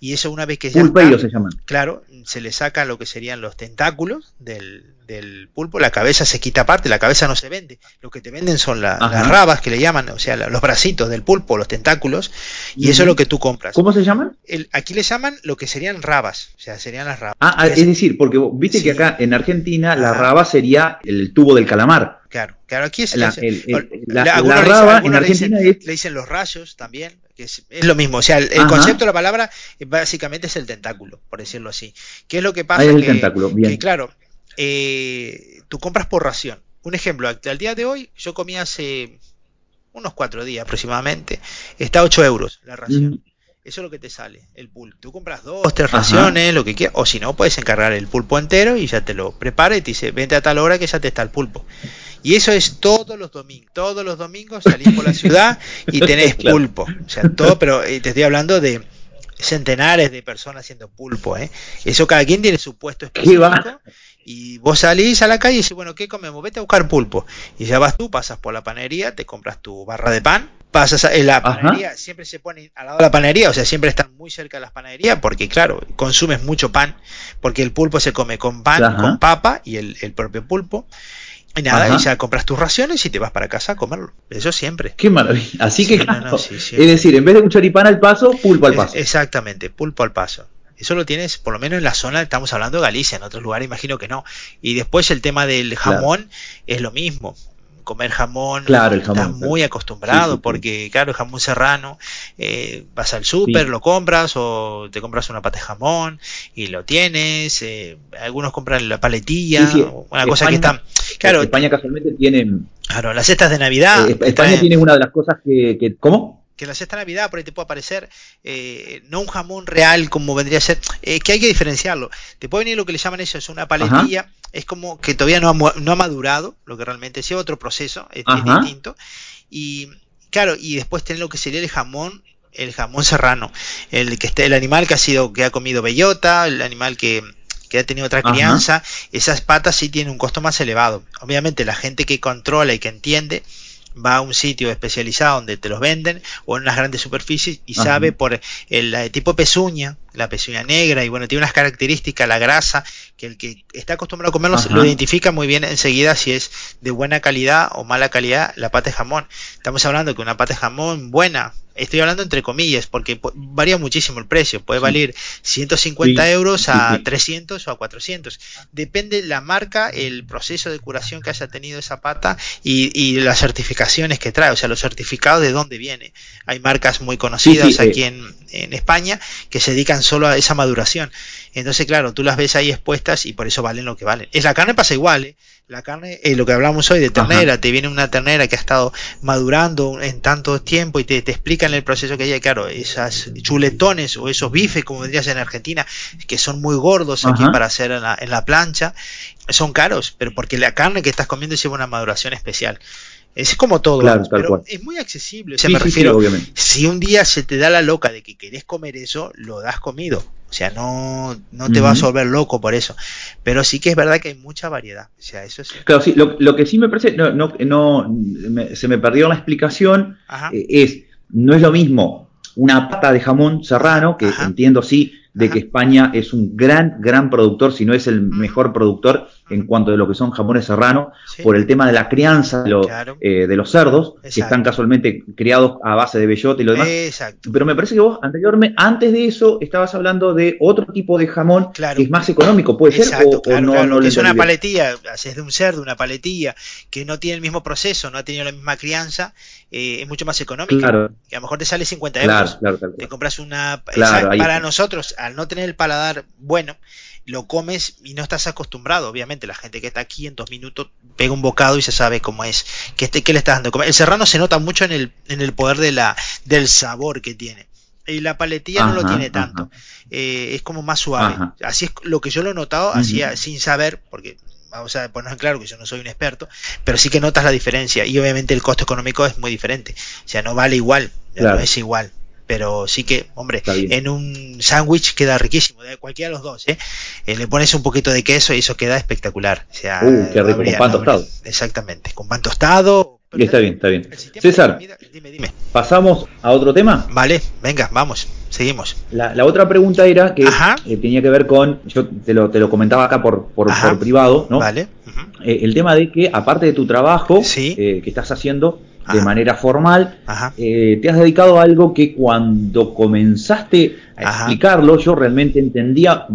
Y eso una vez que ya Pulpeiros se llaman. Claro, se le saca lo que serían los tentáculos del, del pulpo, la cabeza se quita aparte, la cabeza no se vende. Lo que te venden son las rabas que le llaman, o sea, los bracitos del pulpo, los tentáculos, y eso es lo que tú compras. ¿Cómo se llaman? aquí le llaman lo que serían rabas, o sea, serían las rabas. Ah, ah es, decir, porque viste que acá en Argentina la raba sería el tubo del calamar. Claro, claro, aquí es la, raba en Argentina le dicen, los rayos también, que es, lo mismo, o sea, el, concepto de la palabra básicamente es el tentáculo, por decirlo así. ¿Qué es lo que pasa? el tentáculo, bien. que claro, eh, tú compras por ración. Un ejemplo, al día de hoy yo comí hace unos cuatro días aproximadamente, está a 8 euros la ración. Eso es lo que te sale, el pulpo. Tú compras dos, tres raciones, lo que quieras, o si no, puedes encargar el pulpo entero y ya te lo prepara y te dice, vente a tal hora que ya te está el pulpo. Y eso es todos los domingos. Todos los domingos salís por la ciudad y tenés [laughs] pulpo. O sea, todo, pero eh, te estoy hablando de centenares de personas haciendo pulpo. ¿eh? Eso cada quien tiene su puesto específico. Y vos salís a la calle y dices, bueno, ¿qué comemos? Vete a buscar pulpo. Y ya vas tú, pasas por la panería, te compras tu barra de pan, pasas a, en la panadería, siempre se pone al lado de la panadería, o sea, siempre están muy cerca de las panaderías, porque claro, consumes mucho pan, porque el pulpo se come con pan, con papa y el, propio pulpo. Y nada, y ya compras tus raciones y te vas para casa a comerlo. Eso siempre. Qué maravilla. Así que, es decir, en vez de un choripán al paso, pulpo al paso. exactamente, pulpo al paso. Eso lo tienes por lo menos en la zona, estamos hablando de Galicia, en otros lugares imagino que no. Y después el tema del jamón es lo mismo. comer jamón, claro, el jamón, estás muy acostumbrado porque, claro, el jamón serrano, eh, vas al súper, lo compras o te compras una pata de jamón y lo tienes. Eh, algunos compran la paletilla, una cosa que está. Claro, España casualmente tiene. Claro, las cestas de Navidad. España tiene una de las cosas que, que ¿Cómo? Que en la cesta Navidad por ahí te puede aparecer eh, no un jamón real como vendría a ser, eh, que hay que diferenciarlo. Te puede venir lo que le llaman eso, es una paletilla, es como que todavía no ha, no ha madurado, lo que realmente es otro proceso, es, distinto. Y claro, y después tener lo que sería el jamón, el jamón serrano, el que esté, el animal que ha sido, que ha comido bellota, el animal que, que ha tenido otra crianza, esas patas sí tienen un costo más elevado. Obviamente la gente que controla y que entiende, va a un sitio especializado donde te los venden o en unas grandes superficies y sabe por el, tipo pezuña, la pezuña negra y bueno, tiene unas características, la grasa, que el que está acostumbrado a comerlos lo identifica muy bien enseguida si es de buena calidad o mala calidad la pata de jamón. Estamos hablando que una pata de jamón buena, estoy hablando entre comillas, porque varía muchísimo el precio, puede valer 150 euros a 300 o a 400. Depende la marca, el proceso de curación que haya tenido esa pata y, las certificaciones que trae, o sea, los certificados de dónde viene. Hay marcas muy conocidas aquí eh. en, en España que se dedican solo a esa maduración. Entonces, claro, tú las ves ahí expuestas y por eso valen lo que valen. Es la carne pasa igual, ¿eh? La carne, eh, lo que hablamos hoy de ternera, te viene una ternera que ha estado madurando en tanto tiempo y te, te explican el proceso que hay. Claro, esas chuletones o esos bifes, como vendrías en Argentina, que son muy gordos aquí para hacer en la, en la plancha, son caros, pero porque la carne que estás comiendo lleva una maduración especial. Es como todo, pero es muy accesible. O sea, me refiero, si un día se te da la loca de que querés comer eso, lo das comido. O sea, no, no te vas a volver loco por eso. Pero sí que es verdad que hay mucha variedad. O sea, eso Claro, sí, lo, que sí me parece, no, no, no se me perdió la explicación, eh, es, no es lo mismo una pata de jamón serrano, que entiendo sí, de que España es un gran, gran productor, si no es el mejor productor en cuanto a lo que son jamones serranos, por el tema de la crianza de, eh, de los cerdos, que están casualmente criados a base de bellota y lo demás. Exacto. Pero me parece que vos anteriormente, antes de eso, estabas hablando de otro tipo de jamón que es más económico, ¿puede ser? O, no, no que es una paletilla, haces de un cerdo una paletilla que no tiene el mismo proceso, no ha tenido la misma crianza, eh, es mucho más económica. Claro. Y a lo mejor te sale 50 euros. te compras una... para nosotros, al no tener el paladar bueno, lo comes y no estás acostumbrado. Obviamente, la gente que está aquí en dos minutos pega un bocado y se sabe cómo es. ¿Qué, este, qué le estás dando? El serrano se nota mucho en el, en el poder de la, del sabor que tiene. Y la paletilla no lo tiene tanto. Eh, es como más suave. Así es lo que yo lo he notado, así sin saber, porque vamos a poner en claro que yo no soy un experto, pero sí que notas la diferencia. Y obviamente el costo económico es muy diferente. O sea, no vale igual, no es igual pero sí que, hombre, en un sándwich queda riquísimo, de cualquiera de los dos, ¿eh? ¿eh? Le pones un poquito de queso y eso queda espectacular. O sea, uh, qué rico, con pan tostado. Exactamente, con pan tostado. está bien, está bien. César, dime, dime. ¿pasamos a otro tema? Vale, venga, vamos, seguimos. La, la otra pregunta era que eh, tenía que ver con, yo te lo, te lo comentaba acá por, por, privado, ¿no? Vale. Eh, el tema de que, aparte de tu trabajo que estás haciendo, de manera formal, eh, te has dedicado a algo que cuando comenzaste a explicarlo yo realmente entendía,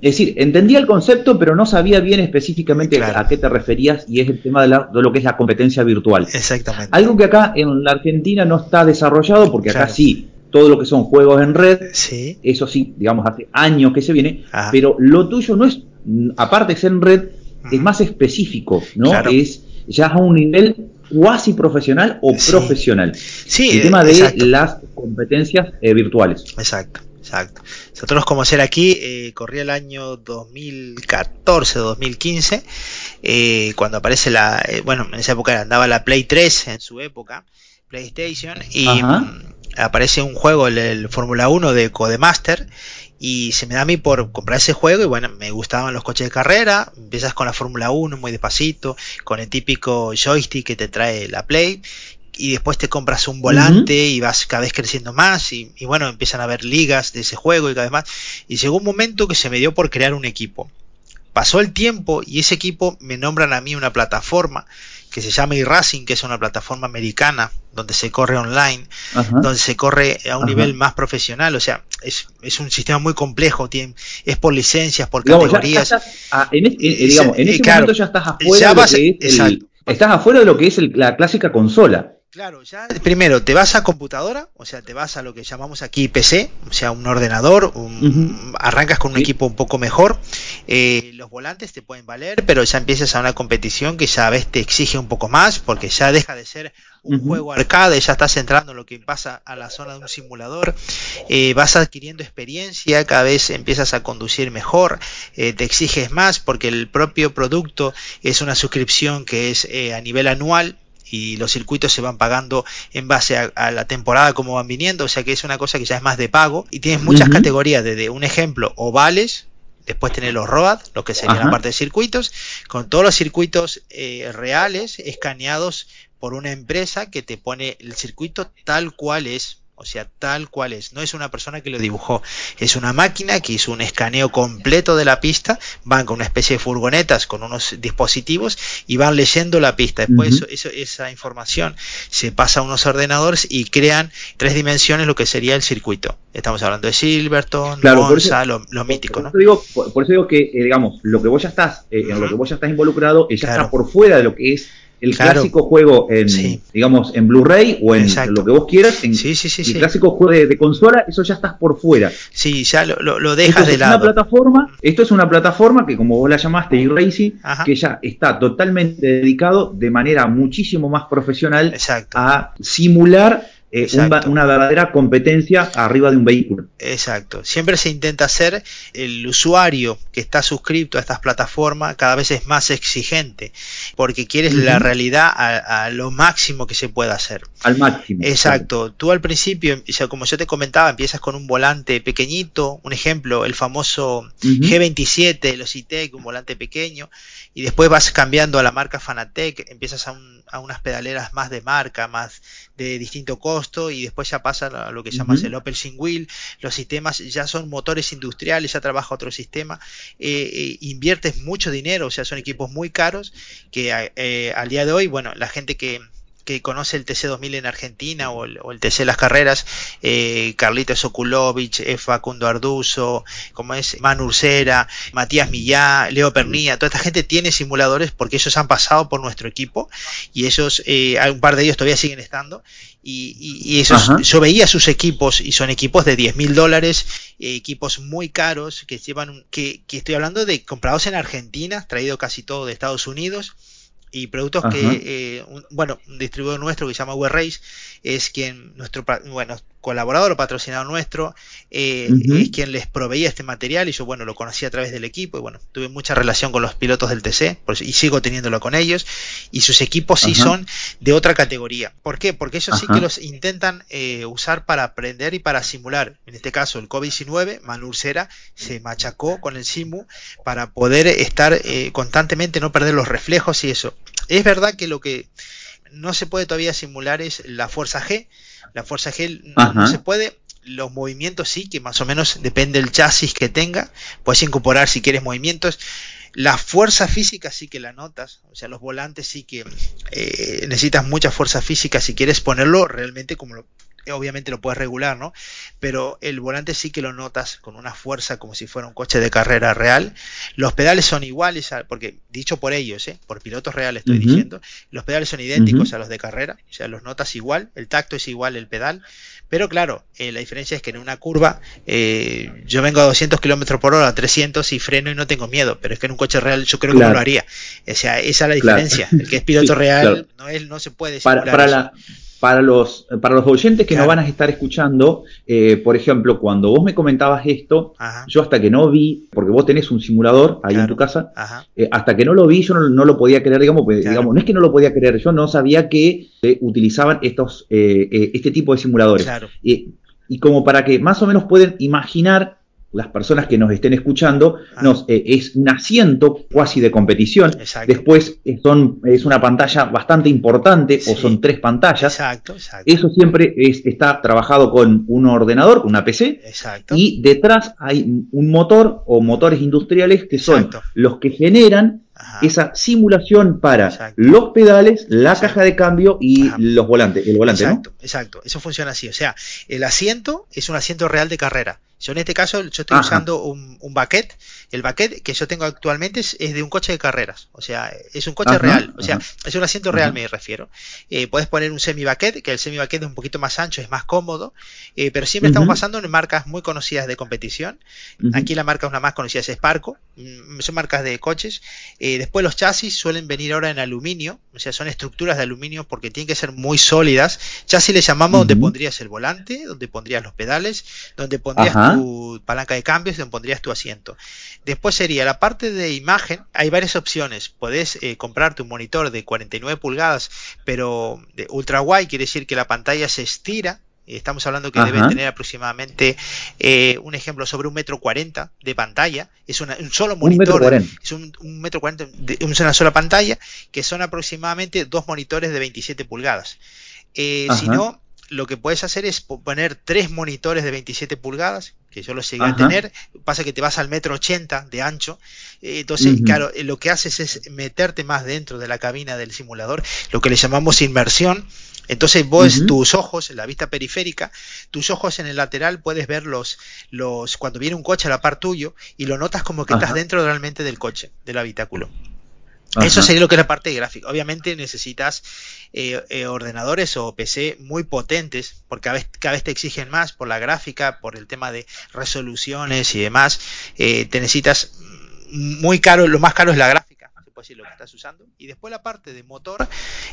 es decir, entendía el concepto pero no sabía bien específicamente a qué te referías y es el tema de, lo que es la competencia virtual. Exactamente. Algo que acá en la Argentina no está desarrollado porque acá sí todo lo que son juegos en red, eso sí, digamos, hace años que se viene, pero lo tuyo no es, aparte de ser en red, es más específico, ¿no? Es ya a un nivel cuasi profesional o profesional. Sí, el tema de las competencias eh, virtuales. Exacto. Exacto. Nosotros como ser aquí, eh, corría el año 2014 2015, eh, cuando aparece la, bueno, en esa época andaba la Play 3 en su época, PlayStation, y aparece un juego, el, el Fórmula 1 de Codemaster, y se me da a mí por comprar ese juego y bueno, me gustaban los coches de carrera, empiezas con la Fórmula 1 muy despacito, con el típico joystick que te trae la Play y después te compras un volante y vas cada vez creciendo más y, y, bueno, empiezan a haber ligas de ese juego y cada vez más. Y llegó un momento que se me dio por crear un equipo. Pasó el tiempo y ese equipo me nombran a mí una plataforma que se llama eRacing, que es una plataforma americana donde se corre online, donde se corre a un nivel más profesional, o sea, es, es un sistema muy complejo, tiene, es por licencias, por categorías. en, este momento ya estás afuera de lo que es Estás afuera de lo que es la clásica consola. Claro, ya primero te vas a computadora, o sea, te vas a lo que llamamos aquí PC, o sea, un ordenador, arrancas con un equipo un poco mejor, eh, los volantes te pueden valer, pero ya empiezas a una competición que ya ves te exige un poco más, porque ya deja de ser un juego arcade, ya estás entrando en lo que pasa a la zona de un simulador, eh, vas adquiriendo experiencia, cada vez empiezas a conducir mejor, eh, te exiges más, porque el propio producto es una suscripción que es a nivel anual, y los circuitos se van pagando en base a, la temporada como van viniendo, o sea que es una cosa que ya es más de pago y tienes muchas categorías, desde un ejemplo, ovales, después tener los ROAD, lo que sería la parte de circuitos, con todos los circuitos eh, reales escaneados por una empresa que te pone el circuito tal cual es o sea, tal cual es. No es una persona que lo dibujó. Es una máquina que hizo un escaneo completo de la pista. Van con una especie de furgonetas con unos dispositivos y van leyendo la pista. Después esa información se pasa a unos ordenadores y crean tres dimensiones lo que sería el circuito. Estamos hablando de Silverton, Monza, lo, mítico. Por, eso digo, por, eso digo que, eh, digamos, lo que vos ya estás, eh, en lo que vos ya estás involucrado, ya está por fuera de lo que es el clásico juego en, digamos, en Blu-ray o en lo que vos quieras, en sí, el clásico juego de, consola, eso ya estás por fuera. Sí, ya lo, lo, dejas de lado. Una plataforma, esto es una plataforma que, como vos la llamaste, e-racing, que ya está totalmente dedicado de manera muchísimo más profesional a simular eh, una verdadera competencia arriba de un vehículo. Exacto. Siempre se intenta hacer el usuario que está suscrito a estas plataformas cada vez es más exigente porque quieres la realidad a, lo máximo que se pueda hacer. Al máximo. Exacto. Tú al principio, como yo te comentaba, empiezas con un volante pequeñito, un ejemplo, el famoso G27, los ITEC, un volante pequeño, y después vas cambiando a la marca Fanatec, empiezas a, a unas pedaleras más de marca, más de distinto costo y después ya pasa a lo que llamas el Opel Sin Wheel, los sistemas ya son motores industriales, ya trabaja otro sistema, eh, eh, inviertes mucho dinero, o sea, son equipos muy caros que eh, al día de hoy, bueno, la gente que que conoce el TC2000 en Argentina o el, TC Las Carreras, eh, Carlitos Sokulovich, eh, Facundo Arduzo, como es Manu Ursera, Matías Millá, Leo Pernilla, toda esta gente tiene simuladores porque ellos han pasado por nuestro equipo y ellos, eh, un par de ellos todavía siguen estando y, esos, yo veía sus equipos y son equipos de 10 mil dólares, equipos muy caros que llevan, que, que estoy hablando de comprados en Argentina, traído casi todo de Estados Unidos y productos que, eh, bueno, un distribuidor nuestro que se llama Race es quien, nuestro, bueno, colaborador o patrocinador nuestro, eh, es quien les proveía este material y yo, bueno, lo conocí a través del equipo y bueno, tuve mucha relación con los pilotos del TC y sigo teniéndolo con ellos y sus equipos sí son de otra categoría. ¿Por qué? Porque ellos sí que los intentan eh, usar para aprender y para simular. En este caso, el COVID-19, Manu se machacó con el Simu para poder estar constantemente, no perder los reflejos y eso. Es verdad que lo que no se puede todavía simular es la fuerza G. La fuerza G no, se puede. Los movimientos sí, que más o menos depende del chasis que tenga. Puedes incorporar si quieres movimientos. La fuerza física sí que la notas, o sea, los volantes sí que eh, necesitas mucha fuerza física si quieres ponerlo realmente como lo, obviamente lo puedes regular, ¿no? Pero el volante sí que lo notas con una fuerza como si fuera un coche de carrera real. Los pedales son iguales, porque dicho por ellos, ¿eh? por pilotos reales estoy diciendo, los pedales son idénticos a los de carrera, o sea, los notas igual, el tacto es igual, el pedal. Pero claro, eh, la diferencia es que en una curva eh, yo vengo a 200 kilómetros por hora, a 300 y freno y no tengo miedo, pero es que en un coche real yo creo que no lo haría. O sea, esa es la diferencia. El que es piloto real no, es, no se puede para, para la para los, para los oyentes que nos van a estar escuchando, eh, por ejemplo, cuando vos me comentabas esto, yo hasta que no vi, porque vos tenés un simulador ahí en tu casa, eh, hasta que no lo vi, yo no, lo podía creer, digamos, pues, digamos, no es que no lo podía creer, yo no sabía que se utilizaban estos, eh, este tipo de simuladores. y como para que más o menos pueden imaginar las personas que nos estén escuchando, ah. nos, eh, es un asiento cuasi de competición. Después eh, son, es una pantalla bastante importante o son tres pantallas. Eso siempre está trabajado con un ordenador, una PC. Y detrás hay un motor o motores industriales que son los que generan esa simulación para los pedales, la caja de cambio y los volantes, el volante, exacto, Exacto, eso funciona así. O sea, el asiento es un asiento real de carrera. Yo en este caso yo estoy usando un, un baquet El baquet que yo tengo actualmente es, de un coche de carreras, o sea, es un coche real, o sea, es un asiento real me refiero. Eh, puedes poner un semi baquet, que el semi baquet es un poquito más ancho, es más cómodo, eh, pero siempre estamos pasando en marcas muy conocidas de competición. Aquí la marca una más conocida es Sparco, mm, son marcas de coches. Eh, después los chasis suelen venir ahora en aluminio, o sea, son estructuras de aluminio porque tienen que ser muy sólidas. Chasis le llamamos donde pondrías el volante, donde pondrías los pedales, donde pondrías tu palanca de cambios, donde pondrías tu asiento. Después sería la parte de imagen, hay varias opciones. Podés eh, comprarte un monitor de 49 pulgadas, pero de ultra wide, quiere decir que la pantalla se estira Estamos hablando que debe tener aproximadamente eh, un ejemplo sobre un metro cuarenta de pantalla. Es un solo monitor. es un, metro cuarenta de una sola pantalla, que son aproximadamente dos monitores de 27 pulgadas. Eh, si no, lo que puedes hacer es poner tres monitores de 27 pulgadas, que yo los llegué a tener. Pasa que te vas al metro 80 de ancho. Eh, entonces, claro, lo que haces es meterte más dentro de la cabina del simulador, lo que le llamamos inmersión entonces vos, tus ojos, en la vista periférica, tus ojos en el lateral puedes ver los, los, cuando viene un coche a la par tuyo y lo notas como que estás dentro realmente del coche, del habitáculo. Eso sería lo que es la parte de gráfica. Obviamente necesitas eh, eh, ordenadores o PC muy potentes, porque cada vez, cada vez te exigen más por la gráfica, por el tema de resoluciones y demás. Eh, te necesitas muy caro, lo más caro es la gráfica decir lo que estás usando. Y después la parte de motor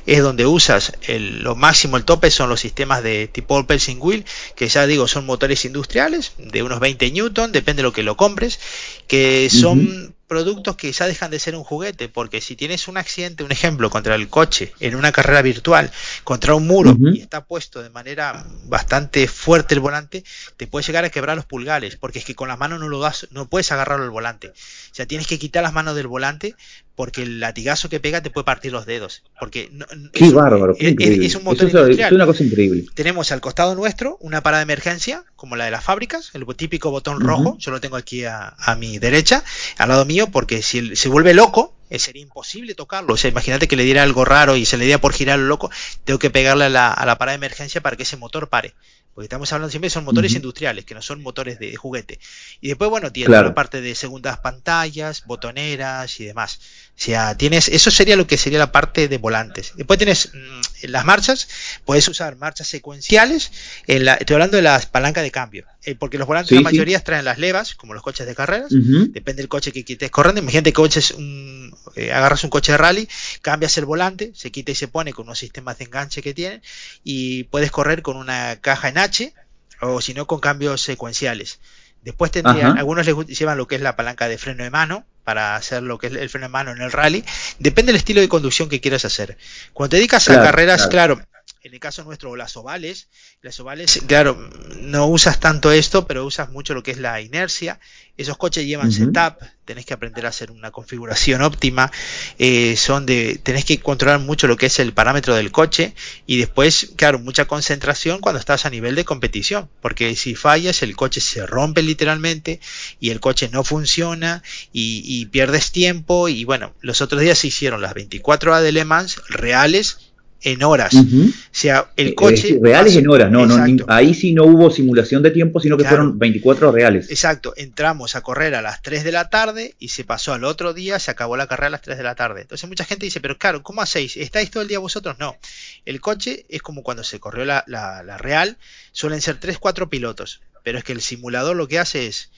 es donde usas el, lo máximo, el tope son los sistemas de tipo Pulsing Wheel, que ya digo son motores industriales de unos 20 newton, depende de lo que lo compres, que son productos que ya dejan de ser un juguete, porque si tienes un accidente, un ejemplo, contra el coche en una carrera virtual, contra un muro y está puesto de manera bastante fuerte el volante, te puede llegar a quebrar los pulgares, porque es que con las manos no lo das, no puedes agarrarlo el volante. O sea, tienes que quitar las manos del volante porque el latigazo que pega te puede partir los dedos. Porque qué es, bárbaro, es, un motor industrial. Es una cosa increíble. Tenemos al costado nuestro una parada de emergencia, como la de las fábricas, el típico botón rojo, yo lo tengo aquí a, a mi derecha, al lado mío porque si se vuelve loco, eh, sería imposible tocarlo. O sea, imagínate que le diera algo raro y se le diera por girar loco, tengo que pegarle a la, a la parada de emergencia para que ese motor pare. Porque estamos hablando siempre son motores industriales, que no son motores de juguete. Y después, bueno, tiene la parte de segundas pantallas, botoneras y demás. O sea, tienes, eso sería lo que sería la parte de volantes. Después tienes mm, las marchas, puedes usar marchas secuenciales. En la, estoy hablando de las palancas de cambio. Eh, porque los volantes, la mayoría traen las levas, como los coches de carreras. Depende del coche que quites corriendo. Imagínate que coches un, eh, agarras un coche de rally, cambias el volante, se quita y se pone con unos sistemas de enganche que tienen y puedes correr con una caja en H o si no con cambios secuenciales. Después tendrían, algunos les llevan lo que es la palanca de freno de mano para hacer lo que es el freno de mano en el rally. Depende del estilo de conducción que quieras hacer. Cuando te dedicas a carreras, claro, en el caso nuestro, las ovales, las ovales, claro, no usas tanto esto, pero usas mucho lo que es la inercia. Esos coches llevan setup, tenés que aprender a hacer una configuración óptima, eh, son de, tenés que controlar mucho lo que es el parámetro del coche y después, claro, mucha concentración cuando estás a nivel de competición, porque si fallas el coche se rompe literalmente y el coche no funciona y, y pierdes tiempo. Y bueno, los otros días se hicieron las 24 horas de Le Mans reales en horas. O sea, el eh, coche. reales en horas, no, no, ahí sí no hubo simulación de tiempo, sino que fueron 24 reales. Exacto, entramos a correr a las 3 de la tarde y se pasó al otro día, se acabó la carrera a las 3 de la tarde. Entonces mucha gente dice, pero claro, ¿cómo hacéis? ¿Estáis todo el día vosotros? No. El coche es como cuando se corrió la, la, la real, suelen ser 3, 4 pilotos, pero es que el simulador lo que hace es,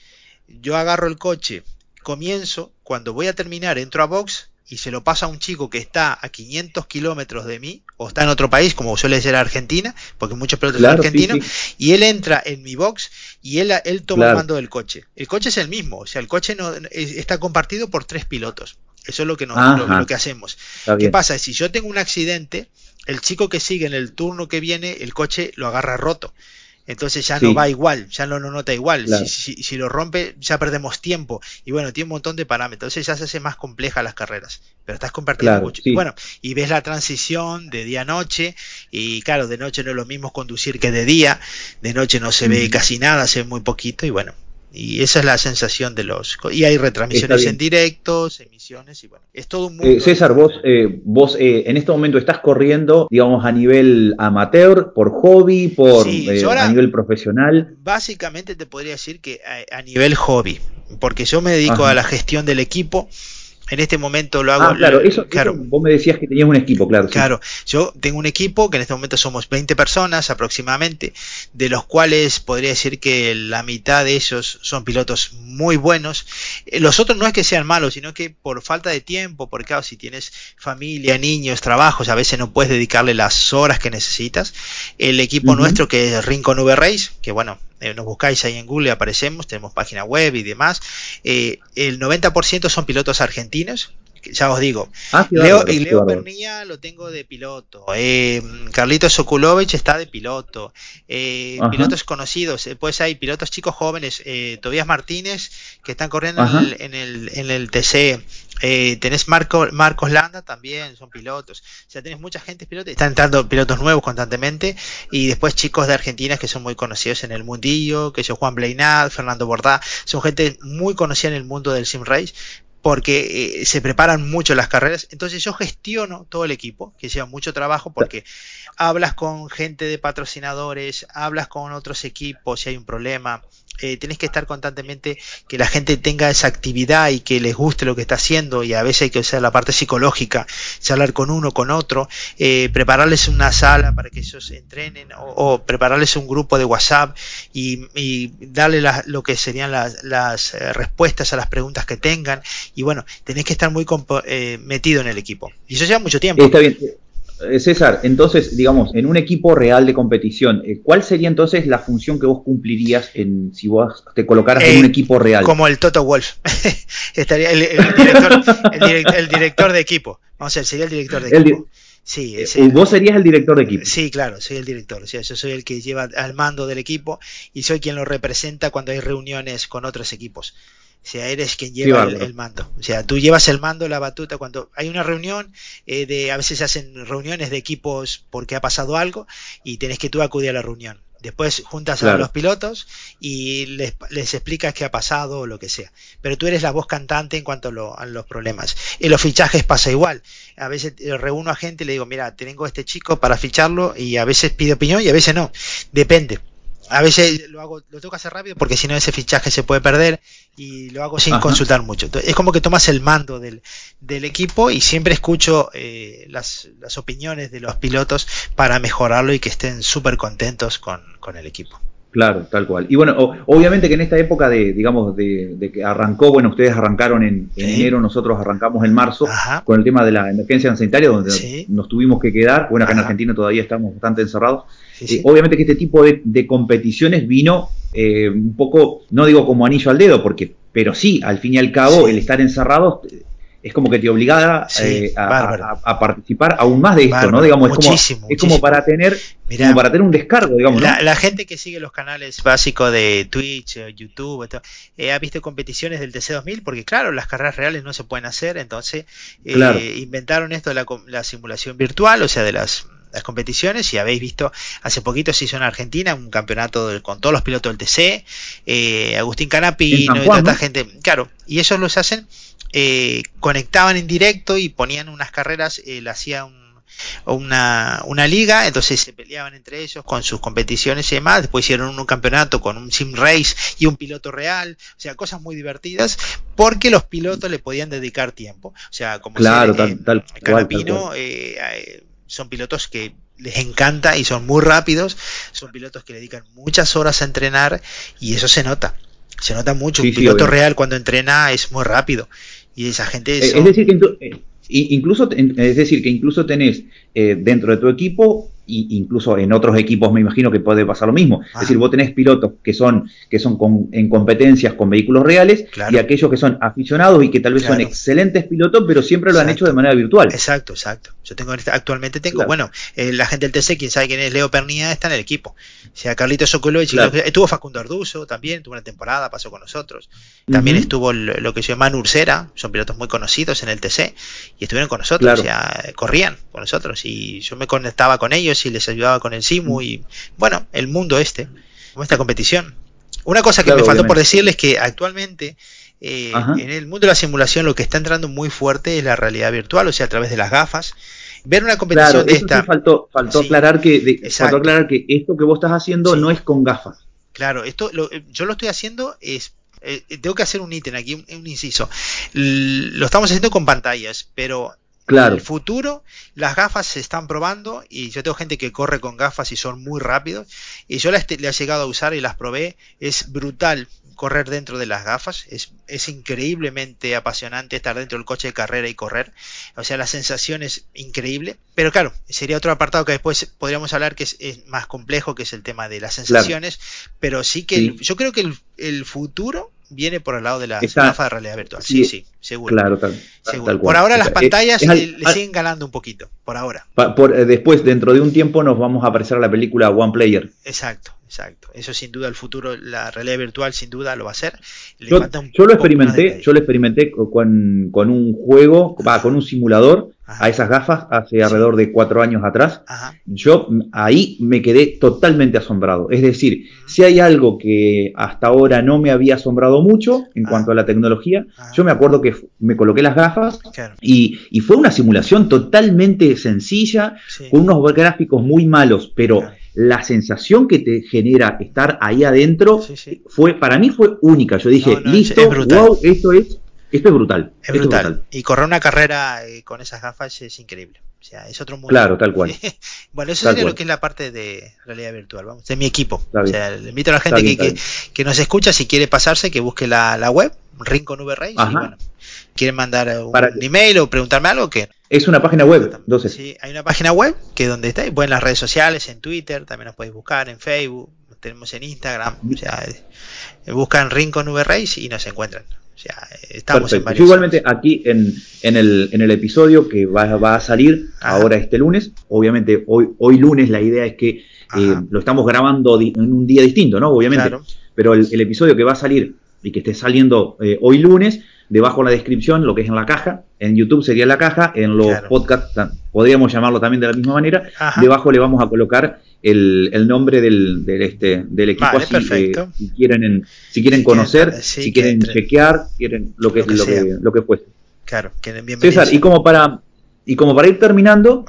yo agarro el coche, comienzo, cuando voy a terminar, entro a box, y se lo pasa a un chico que está a 500 kilómetros de mí, o está en otro país, como suele ser Argentina, porque muchos pilotos son argentinos, y él entra en mi box y él, él toma el mando del coche. El coche es el mismo, o sea, el coche no, está compartido por tres pilotos. Eso es lo que, nos, lo, que hacemos. ¿Qué pasa? Si yo tengo un accidente, el chico que sigue en el turno que viene, el coche lo agarra roto entonces ya no va igual, ya no lo nota igual. Si, lo rompe, ya perdemos tiempo. Y bueno, tiene un montón de parámetros. Entonces ya se hace más compleja las carreras. Pero estás compartiendo mucho. Y bueno, y ves la transición de día a noche. Y claro, de noche no es lo mismo conducir que de día. De noche no se ve casi nada, se ve muy poquito. Y bueno, Y esa es la sensación de los... Y hay retransmisiones en directos, emisiones y bueno, es todo un mundo. Eh, César, vos, eh, vos eh, en este momento estás corriendo, digamos, a nivel amateur, por hobby, por a nivel profesional. Básicamente te podría decir que a, nivel hobby, porque yo me dedico a la gestión del equipo en este momento lo hago. Ah, claro, eso, claro. vos me decías que tenías un equipo, claro. Claro, yo tengo un equipo que en este momento somos 20 personas aproximadamente, de los cuales podría decir que la mitad de ellos son pilotos muy buenos. Eh, los otros no es que sean malos, sino que por falta de tiempo, porque claro, si tienes familia, niños, trabajos, a veces no puedes dedicarle las horas que necesitas. El equipo nuestro que es Rincon V Race, que bueno, eh, nos buscáis ahí en Google, aparecemos, tenemos página web y demás. Eh, el 90% son pilotos argentinos, ya os digo. Ah, Leo, y Leo Pernilla lo tengo de piloto. Eh, Carlitos Sokulovich está de piloto. Eh, pilotos conocidos, pues hay pilotos chicos jóvenes. Tobías Martínez, que están corriendo en el, en el, en el, TC. Eh, tenés Marco, Marcos Landa también, son pilotos. O sea, tenés mucha gente piloto. Están entrando pilotos nuevos constantemente. Y después chicos de Argentina que son muy conocidos en el mundillo, que son Juan Bleinad, Fernando Bordá. Son gente muy conocida en el mundo del sim race porque eh, se preparan mucho las carreras. Entonces yo gestiono todo el equipo, que lleva mucho trabajo porque hablas con gente de patrocinadores, hablas con otros equipos si hay un problema, eh, tenés que estar constantemente que la gente tenga esa actividad y que les guste lo que está haciendo y a veces hay que usar la parte psicológica, hablar con uno, con otro, eh, prepararles una sala para que ellos entrenen o, prepararles un grupo de WhatsApp y, darle lo que serían las, eh, respuestas a las preguntas que tengan y bueno, tenés que estar muy metido en el equipo y eso lleva mucho tiempo. Está bien. Eh, César, entonces, digamos, en un equipo real de competición, eh, ¿cuál sería entonces la función que vos cumplirías en, si vos te colocaras en un eh, equipo real? Como el Toto Wolf. [laughs] Estaría el, director, de equipo. Vamos a ver, sería el director de equipo. Sí, vos serías el director de equipo. Sí, claro, soy el director. O sea, yo soy el que lleva al mando del equipo y soy quien lo representa cuando hay reuniones con otros equipos. O sea, eres quien lleva el, mando. O sea, tú llevas el mando, la batuta. Cuando hay una reunión, eh, de, a veces se hacen reuniones de equipos porque ha pasado algo y tienes que tú acudir a la reunión. Después juntas a los pilotos y les, les, explicas qué ha pasado o lo que sea. Pero tú eres la voz cantante en cuanto a, los problemas. En los fichajes pasa igual. A veces reúno a gente y le digo, mira, tengo este chico para ficharlo y a veces pide opinión y a veces no. Depende a veces lo hago, lo tengo que hacer rápido porque si no ese fichaje se puede perder y lo hago sin consultar mucho. es como que tomas el mando del, del equipo y siempre escucho eh, las, las, opiniones de los pilotos para mejorarlo y que estén súper contentos con, con el equipo. Claro, tal cual. Y bueno, obviamente que en esta época de, digamos, de, que arrancó, bueno, ustedes arrancaron en, enero, nosotros arrancamos en marzo con el tema de la emergencia sanitaria, donde nos tuvimos que quedar. Bueno, acá en Argentina todavía estamos bastante encerrados. Eh, obviamente que este tipo de, competiciones vino eh, un poco, no digo como anillo al dedo, porque, pero sí, al fin y al cabo, el estar encerrados es como que te obligaba eh, a, participar aún más de esto, ¿no? Digamos, es, como, es como para tener para tener un descargo, digamos. La, gente que sigue los canales básicos de Twitch, eh, YouTube, eh, ha visto competiciones del TC2000 porque, claro, las carreras reales no se pueden hacer, entonces inventaron esto de la, simulación virtual, o sea, de las, las competiciones y habéis visto hace poquito se hizo en Argentina un campeonato con todos los pilotos del TC, Agustín Canapino y tanta gente, claro, y ellos los hacen eh, conectaban en directo y ponían unas carreras, eh, le hacía una, una liga, entonces se peleaban entre ellos con sus competiciones y demás, después hicieron un campeonato con un sim race y un piloto real, o sea, cosas muy divertidas, porque los pilotos le podían dedicar tiempo, o sea, como claro, tal, Canapino, eh, son pilotos que les encanta y son muy rápidos, son pilotos que le dedican muchas horas a entrenar y eso se nota. Se nota mucho. un piloto real cuando entrena es muy rápido. Y esa gente... Eh, es decir, que eh, incluso, es decir, que incluso tenés eh, dentro de tu equipo incluso en otros equipos me imagino que puede pasar lo mismo. Es decir, vos tenés pilotos que son, que son en competencias con vehículos reales y aquellos que son aficionados y que tal vez son excelentes pilotos, pero siempre lo han hecho de manera virtual. Exacto, exacto. Yo tengo actualmente tengo, bueno, eh, la gente del TC, quien sabe quién es Leo Pernía, está en el equipo. O sea, Carlitos Sokolovich, estuvo Facundo Arduzo también, tuvo una temporada, pasó con nosotros. También estuvo lo que se llama Ursera, son pilotos muy conocidos en el TC y estuvieron con nosotros, o sea, corrían con nosotros y yo me conectaba con ellos y les ayudaba con el Simu y bueno, el mundo este, como esta competición. Una cosa que me faltó por decirles que actualmente eh, en el mundo de la simulación lo que está entrando muy fuerte es la realidad virtual, o sea, a través de las gafas. Ver una competición de esta. faltó, faltó, aclarar que, faltó aclarar que esto que vos estás haciendo no es con gafas. Claro, esto yo lo estoy haciendo es eh, tengo que hacer un ítem aquí, un, inciso. lo estamos haciendo con pantallas, pero Claro. En el futuro, las gafas se están probando y yo tengo gente que corre con gafas y son muy rápidos. Y yo las, he llegado a usar y las probé. Es brutal correr dentro de las gafas. Es, es, increíblemente apasionante estar dentro del coche de carrera y correr. O sea, la sensación es increíble. Pero claro, sería otro apartado que después podríamos hablar que es, más complejo, que es el tema de las sensaciones. Pero sí que yo creo que el, el futuro viene por el lado de la gafas de realidad virtual. Sí, sí, seguro. Claro, tal, por ahora las pantallas le, siguen ganando un poquito, por ahora. por, eh, después, dentro de un tiempo, nos vamos a aparecer a la película One Player. Exacto, exacto. Eso sin duda el futuro, la realidad virtual sin duda lo va a hacer. yo, lo experimenté, yo lo experimenté con, con un juego, va, con un simulador a esas gafas hace alrededor de cuatro años atrás, yo ahí me quedé totalmente asombrado. Es decir, si hay algo que hasta ahora no me había asombrado mucho en cuanto a la tecnología, yo me acuerdo que me coloqué las gafas y, fue una simulación totalmente sencilla, con unos gráficos muy malos, pero la sensación que te genera estar ahí adentro fue para mí fue única. Yo dije, listo, wow, esto es esto es brutal. Es brutal. Y correr una carrera eh, con esas gafas es increíble. O sea, es otro mundo. Claro, tal cual. [laughs] bueno, eso sería lo que es la parte de realidad virtual, vamos, de mi equipo. o sea, le invito a la gente que, que, nos escucha, si quiere pasarse, que busque la, la web, Rincon V Race, y bueno, quieren mandar un, email o preguntarme algo, que es una página web, entonces. Sí, hay una página web que donde está, en las redes sociales, en Twitter, también nos podéis buscar, en Facebook, tenemos en Instagram, o sea, eh, buscan Rincon V Race y nos encuentran. Estamos igualmente aquí en, en, el, en el episodio que va, va a salir ahora este lunes, obviamente hoy, hoy lunes la idea es que eh, lo estamos grabando en un día distinto, ¿no? Obviamente. Pero el, episodio que va a salir y que esté saliendo eh, hoy lunes, debajo en la descripción, lo que es en la caja, en YouTube sería la caja, en los podcasts podríamos llamarlo también de la misma manera, debajo le vamos a colocar el, el nombre del, del, este, del equipo así si quieren si quieren conocer, si quieren chequear, quieren lo que, lo que, lo que, lo que fuese. Claro, César, y como para y como para ir terminando,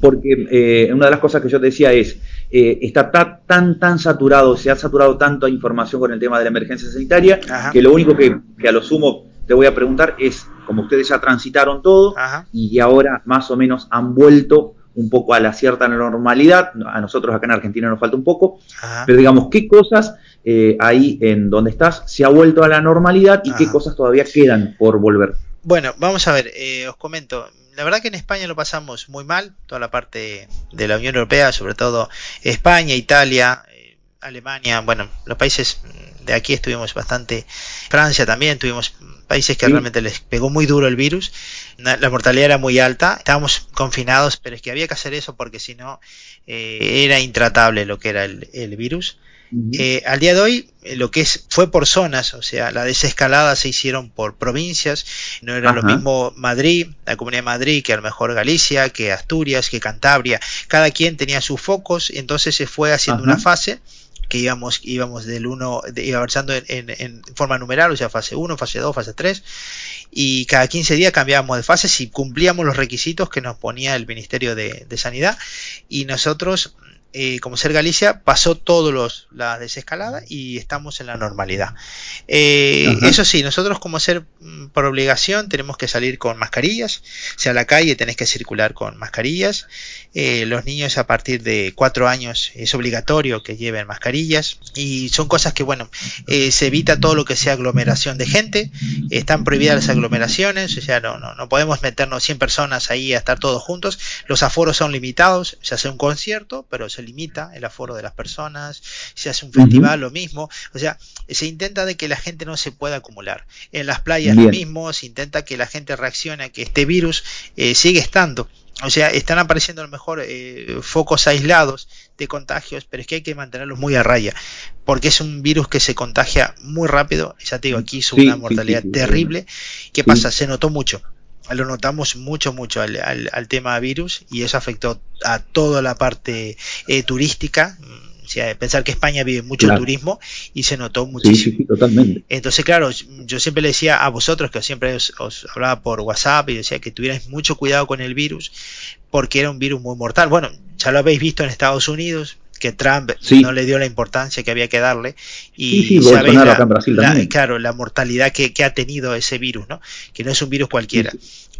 porque eh, una de las cosas que yo te decía es, eh, está tan, tan, saturado, se ha saturado tanto información con el tema de la emergencia sanitaria, que lo único que, que, a lo sumo te voy a preguntar es, como ustedes ya transitaron todo y ahora más o menos han vuelto un poco a la cierta normalidad. A nosotros acá en Argentina nos falta un poco. Pero digamos, ¿qué cosas eh, ahí en donde estás se ha vuelto a la normalidad y qué cosas todavía quedan por volver? Bueno, vamos a ver, eh, os comento. La verdad que en España lo pasamos muy mal, toda la parte de la Unión Europea, sobre todo España, Italia, eh, Alemania, bueno, los países de aquí estuvimos bastante, Francia también, tuvimos países que realmente les pegó muy duro el virus, la mortalidad era muy alta, estábamos confinados, pero es que había que hacer eso porque si no eh, era intratable lo que era el, virus. Eh, al día de hoy, eh, lo que es fue por zonas, o sea, la desescalada se hicieron por provincias, no era lo mismo Madrid, la Comunidad de Madrid, que a lo mejor Galicia, que Asturias, que Cantabria, cada quien tenía sus focos, y entonces se fue haciendo una fase que íbamos, íbamos del 1, iba avanzando en, forma numeral, o sea, fase 1, fase 2, fase 3, y cada 15 días cambiábamos de fase si cumplíamos los requisitos que nos ponía el Ministerio de, de Sanidad, y nosotros eh, como ser Galicia, pasó todos los la desescalada y estamos en la normalidad. Eh, eso sí, nosotros como ser mm, por obligación tenemos que salir con mascarillas, o sea, a la calle tenés que circular con mascarillas. Eh, los niños a partir de cuatro años es obligatorio que lleven mascarillas y son cosas que, bueno, se evita todo lo que sea aglomeración de gente, están prohibidas las aglomeraciones, o sea, no, no, no podemos meternos 100 personas ahí a estar todos juntos, los aforos son limitados, se hace un concierto, pero se limita el aforo de las personas, se hace un festival, lo mismo, o sea, se intenta de que la gente no se pueda acumular. En las playas lo mismo, se intenta que la gente reaccione a que este virus eh, sigue estando. O sea, están apareciendo a lo mejor eh, focos aislados de contagios, pero es que hay que mantenerlos muy a raya, porque es un virus que se contagia muy rápido. Ya te digo, aquí es una mortalidad terrible. ¿Qué pasa? Se notó mucho lo notamos mucho, mucho al, al, tema virus y eso afectó a toda la parte eh, turística. O sea, pensar que España vive mucho turismo y se notó muchísimo. Sí, totalmente. Entonces, claro, yo siempre le decía a vosotros, que siempre os, hablaba por WhatsApp y decía que tuvierais mucho cuidado con el virus, porque era un virus muy mortal. Bueno, ya lo habéis visto en Estados Unidos, que Trump no le dio la importancia que había que darle y sabéis la, claro la mortalidad que, que, ha tenido ese virus no que no es un virus cualquiera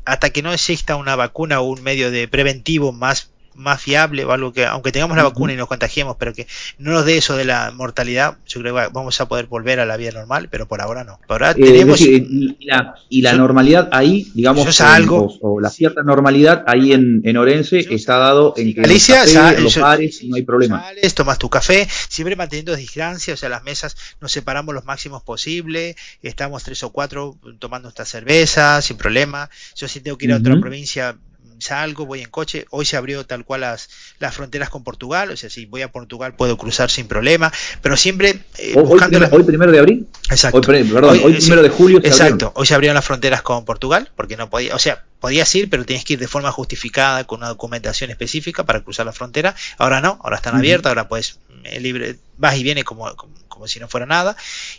hasta que no exista una vacuna o un medio de preventivo más más fiable o algo que, aunque tengamos la vacuna y nos contagiemos, pero que no nos dé eso de la mortalidad, yo creo que vamos a poder volver a la vida normal, pero por ahora no. Por ahora eh, tenemos. y, la, y la normalidad ahí, digamos, algo, o, la cierta normalidad ahí en, en Orense está dado en que Galicia, los, bares, no hay problema. Sales, tomas tu café, siempre manteniendo distancia, o sea, las mesas nos separamos los máximos posible, estamos tres o cuatro tomando esta cerveza sin problema. Yo si tengo que ir a otra provincia salgo, voy en coche. Hoy se abrió tal cual las, las fronteras con Portugal, o sea, si voy a Portugal puedo cruzar sin problema, pero siempre eh, buscando hoy, primero de abril. Exacto. Hoy, perdón, hoy, primero de julio. exacto. Hoy se abrieron las fronteras con Portugal porque no podía, o sea, podías ir, pero tienes que ir de forma justificada con una documentación específica para cruzar la frontera. Ahora no, ahora están abiertas, ahora puedes eh, libre, vas y vienes como, como, si no fuera nada.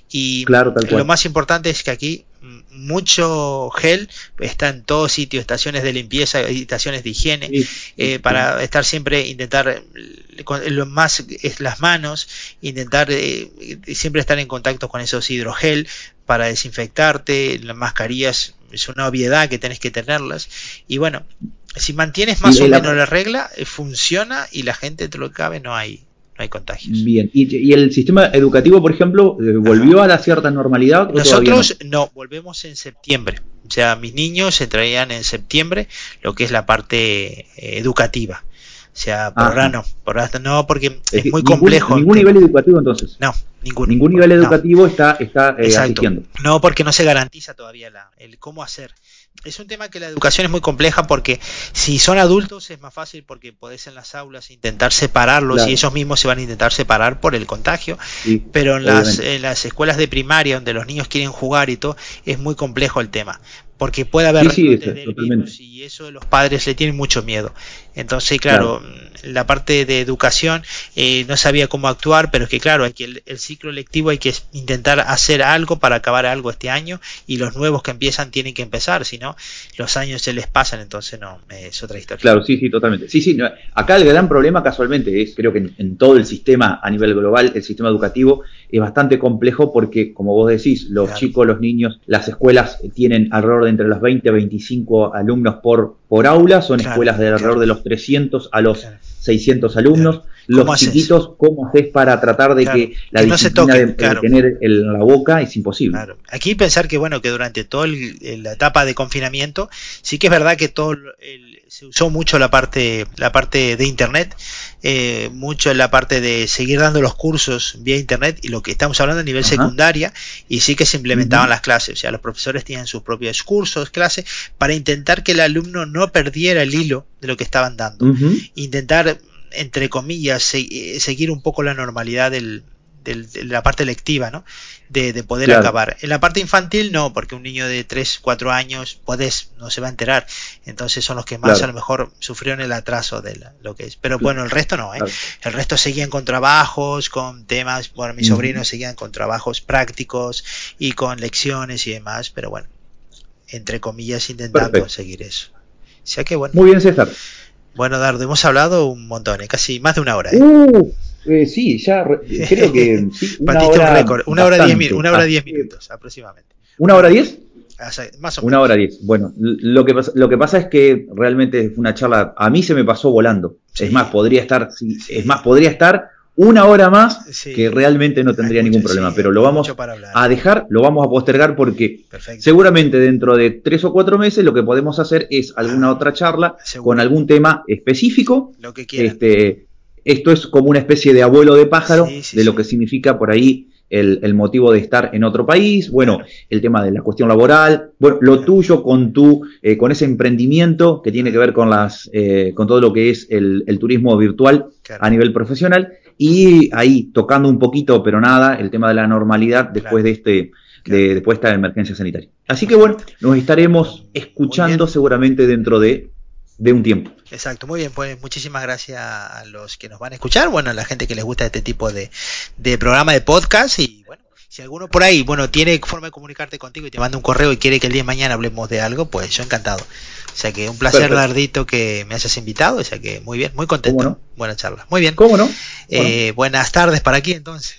Y lo más importante es que aquí mucho gel está en todos sitios, estaciones de limpieza, estaciones de higiene, eh, para estar siempre, intentar con lo más es las manos, intentar eh, siempre estar en contacto con esos hidrogel para desinfectarte, las mascarillas es una obviedad que tenés que tenerlas. Y bueno, si mantienes más o menos la regla, eh, funciona y la gente te lo cabe, no hay no hay contagios. Bien, ¿y, el sistema educativo, por ejemplo, eh, volvió a la cierta normalidad? Nosotros no? volvemos en septiembre. O sea, mis niños se traían en septiembre lo que es la parte eh, educativa. O sea, por ahora no, por ahora no, porque es, muy complejo. Ningún nivel educativo entonces. No, ningún. Ningún nivel educativo está, está eh, asistiendo. No, porque no se garantiza todavía la, el cómo hacer es un tema que la educación es muy compleja porque si son adultos es más fácil porque podés en las aulas intentar separarlos y ellos mismos se van a intentar separar por el contagio. pero en las, en las, escuelas de primaria donde los niños quieren jugar y todo es muy complejo el tema porque puede haber sí, virus y eso los padres le tienen mucho miedo. Entonces, claro, la parte de educación eh, no sabía cómo actuar, pero es que claro, hay que el, ciclo lectivo hay que intentar hacer algo para acabar algo este año y los nuevos que empiezan tienen que empezar, si no, los años se les pasan, entonces no, es otra historia. Claro, sí, sí, totalmente. Sí, sí, acá el gran problema casualmente es, creo que en, todo el sistema a nivel global, el sistema educativo es bastante complejo porque, como vos decís, los chicos, los niños, las escuelas tienen alrededor de entre los 20 a 25 alumnos por, por aula, son escuelas de alrededor de los 300 a los 600 alumnos. Los chiquitos, ¿cómo haces para tratar de que la disciplina de, tener en la boca es imposible? Aquí pensar que bueno que durante toda la etapa de confinamiento sí que es verdad que todo se usó mucho la parte la parte de internet eh, mucho en la parte de seguir dando los cursos vía internet y lo que estamos hablando a nivel secundaria y sí que se implementaban las clases, o sea, los profesores tenían sus propios cursos, clases, para intentar que el alumno no perdiera el hilo de lo que estaban dando, intentar, entre comillas, eh, seguir un poco la normalidad del, de la parte lectiva, ¿no? De, poder acabar. En la parte infantil no, porque un niño de 3, 4 años puedes, no se va a enterar. Entonces son los que más a lo mejor sufrieron el atraso de lo que es. Pero bueno, el resto no, ¿eh? El resto seguían con trabajos, con temas, bueno, mis sobrinos seguían con trabajos prácticos y con lecciones y demás, pero bueno, entre comillas intentando conseguir eso. O sea que bueno. Muy bien, César. Bueno, Dardo, hemos hablado un montón, ¿eh? casi más de una hora. ¿eh? Uh, eh, sí, ya creo que [laughs] sí, una hora, un récord, una hora diez, una hora diez minutos aproximadamente. ¿Una hora diez? Ah, más o menos. Una hora diez. Bueno, lo que, pasa, lo que pasa es que realmente es una charla, a mí se me pasó volando. Es más, podría estar, es más, podría estar una hora más que realmente no tendría ningún problema, pero lo vamos a dejar, lo vamos a postergar porque seguramente dentro de tres o cuatro meses lo que podemos hacer es alguna otra charla con algún tema específico. Lo que este, esto es como una especie de abuelo de pájaro de lo que significa por ahí el, motivo de estar en otro país, bueno, el tema de la cuestión laboral, bueno, lo tuyo con tu, eh, con ese emprendimiento que tiene que ver con las, eh, con todo lo que es el, turismo virtual a nivel profesional y ahí tocando un poquito, pero nada, el tema de la normalidad después de este, de, esta emergencia sanitaria. Así que bueno, nos estaremos escuchando seguramente dentro de de un tiempo. Exacto, muy bien, pues muchísimas gracias a los que nos van a escuchar, bueno, a la gente que les gusta este tipo de, de programa de podcast y bueno, si alguno por ahí, bueno, tiene forma de comunicarte contigo y te manda un correo y quiere que el día de mañana hablemos de algo, pues yo encantado. O sea que un placer, Lardito, que me hayas invitado. O sea que muy bien, muy contento. Buena charla. Muy bien. ¿Cómo no? Eh, buenas tardes para aquí entonces.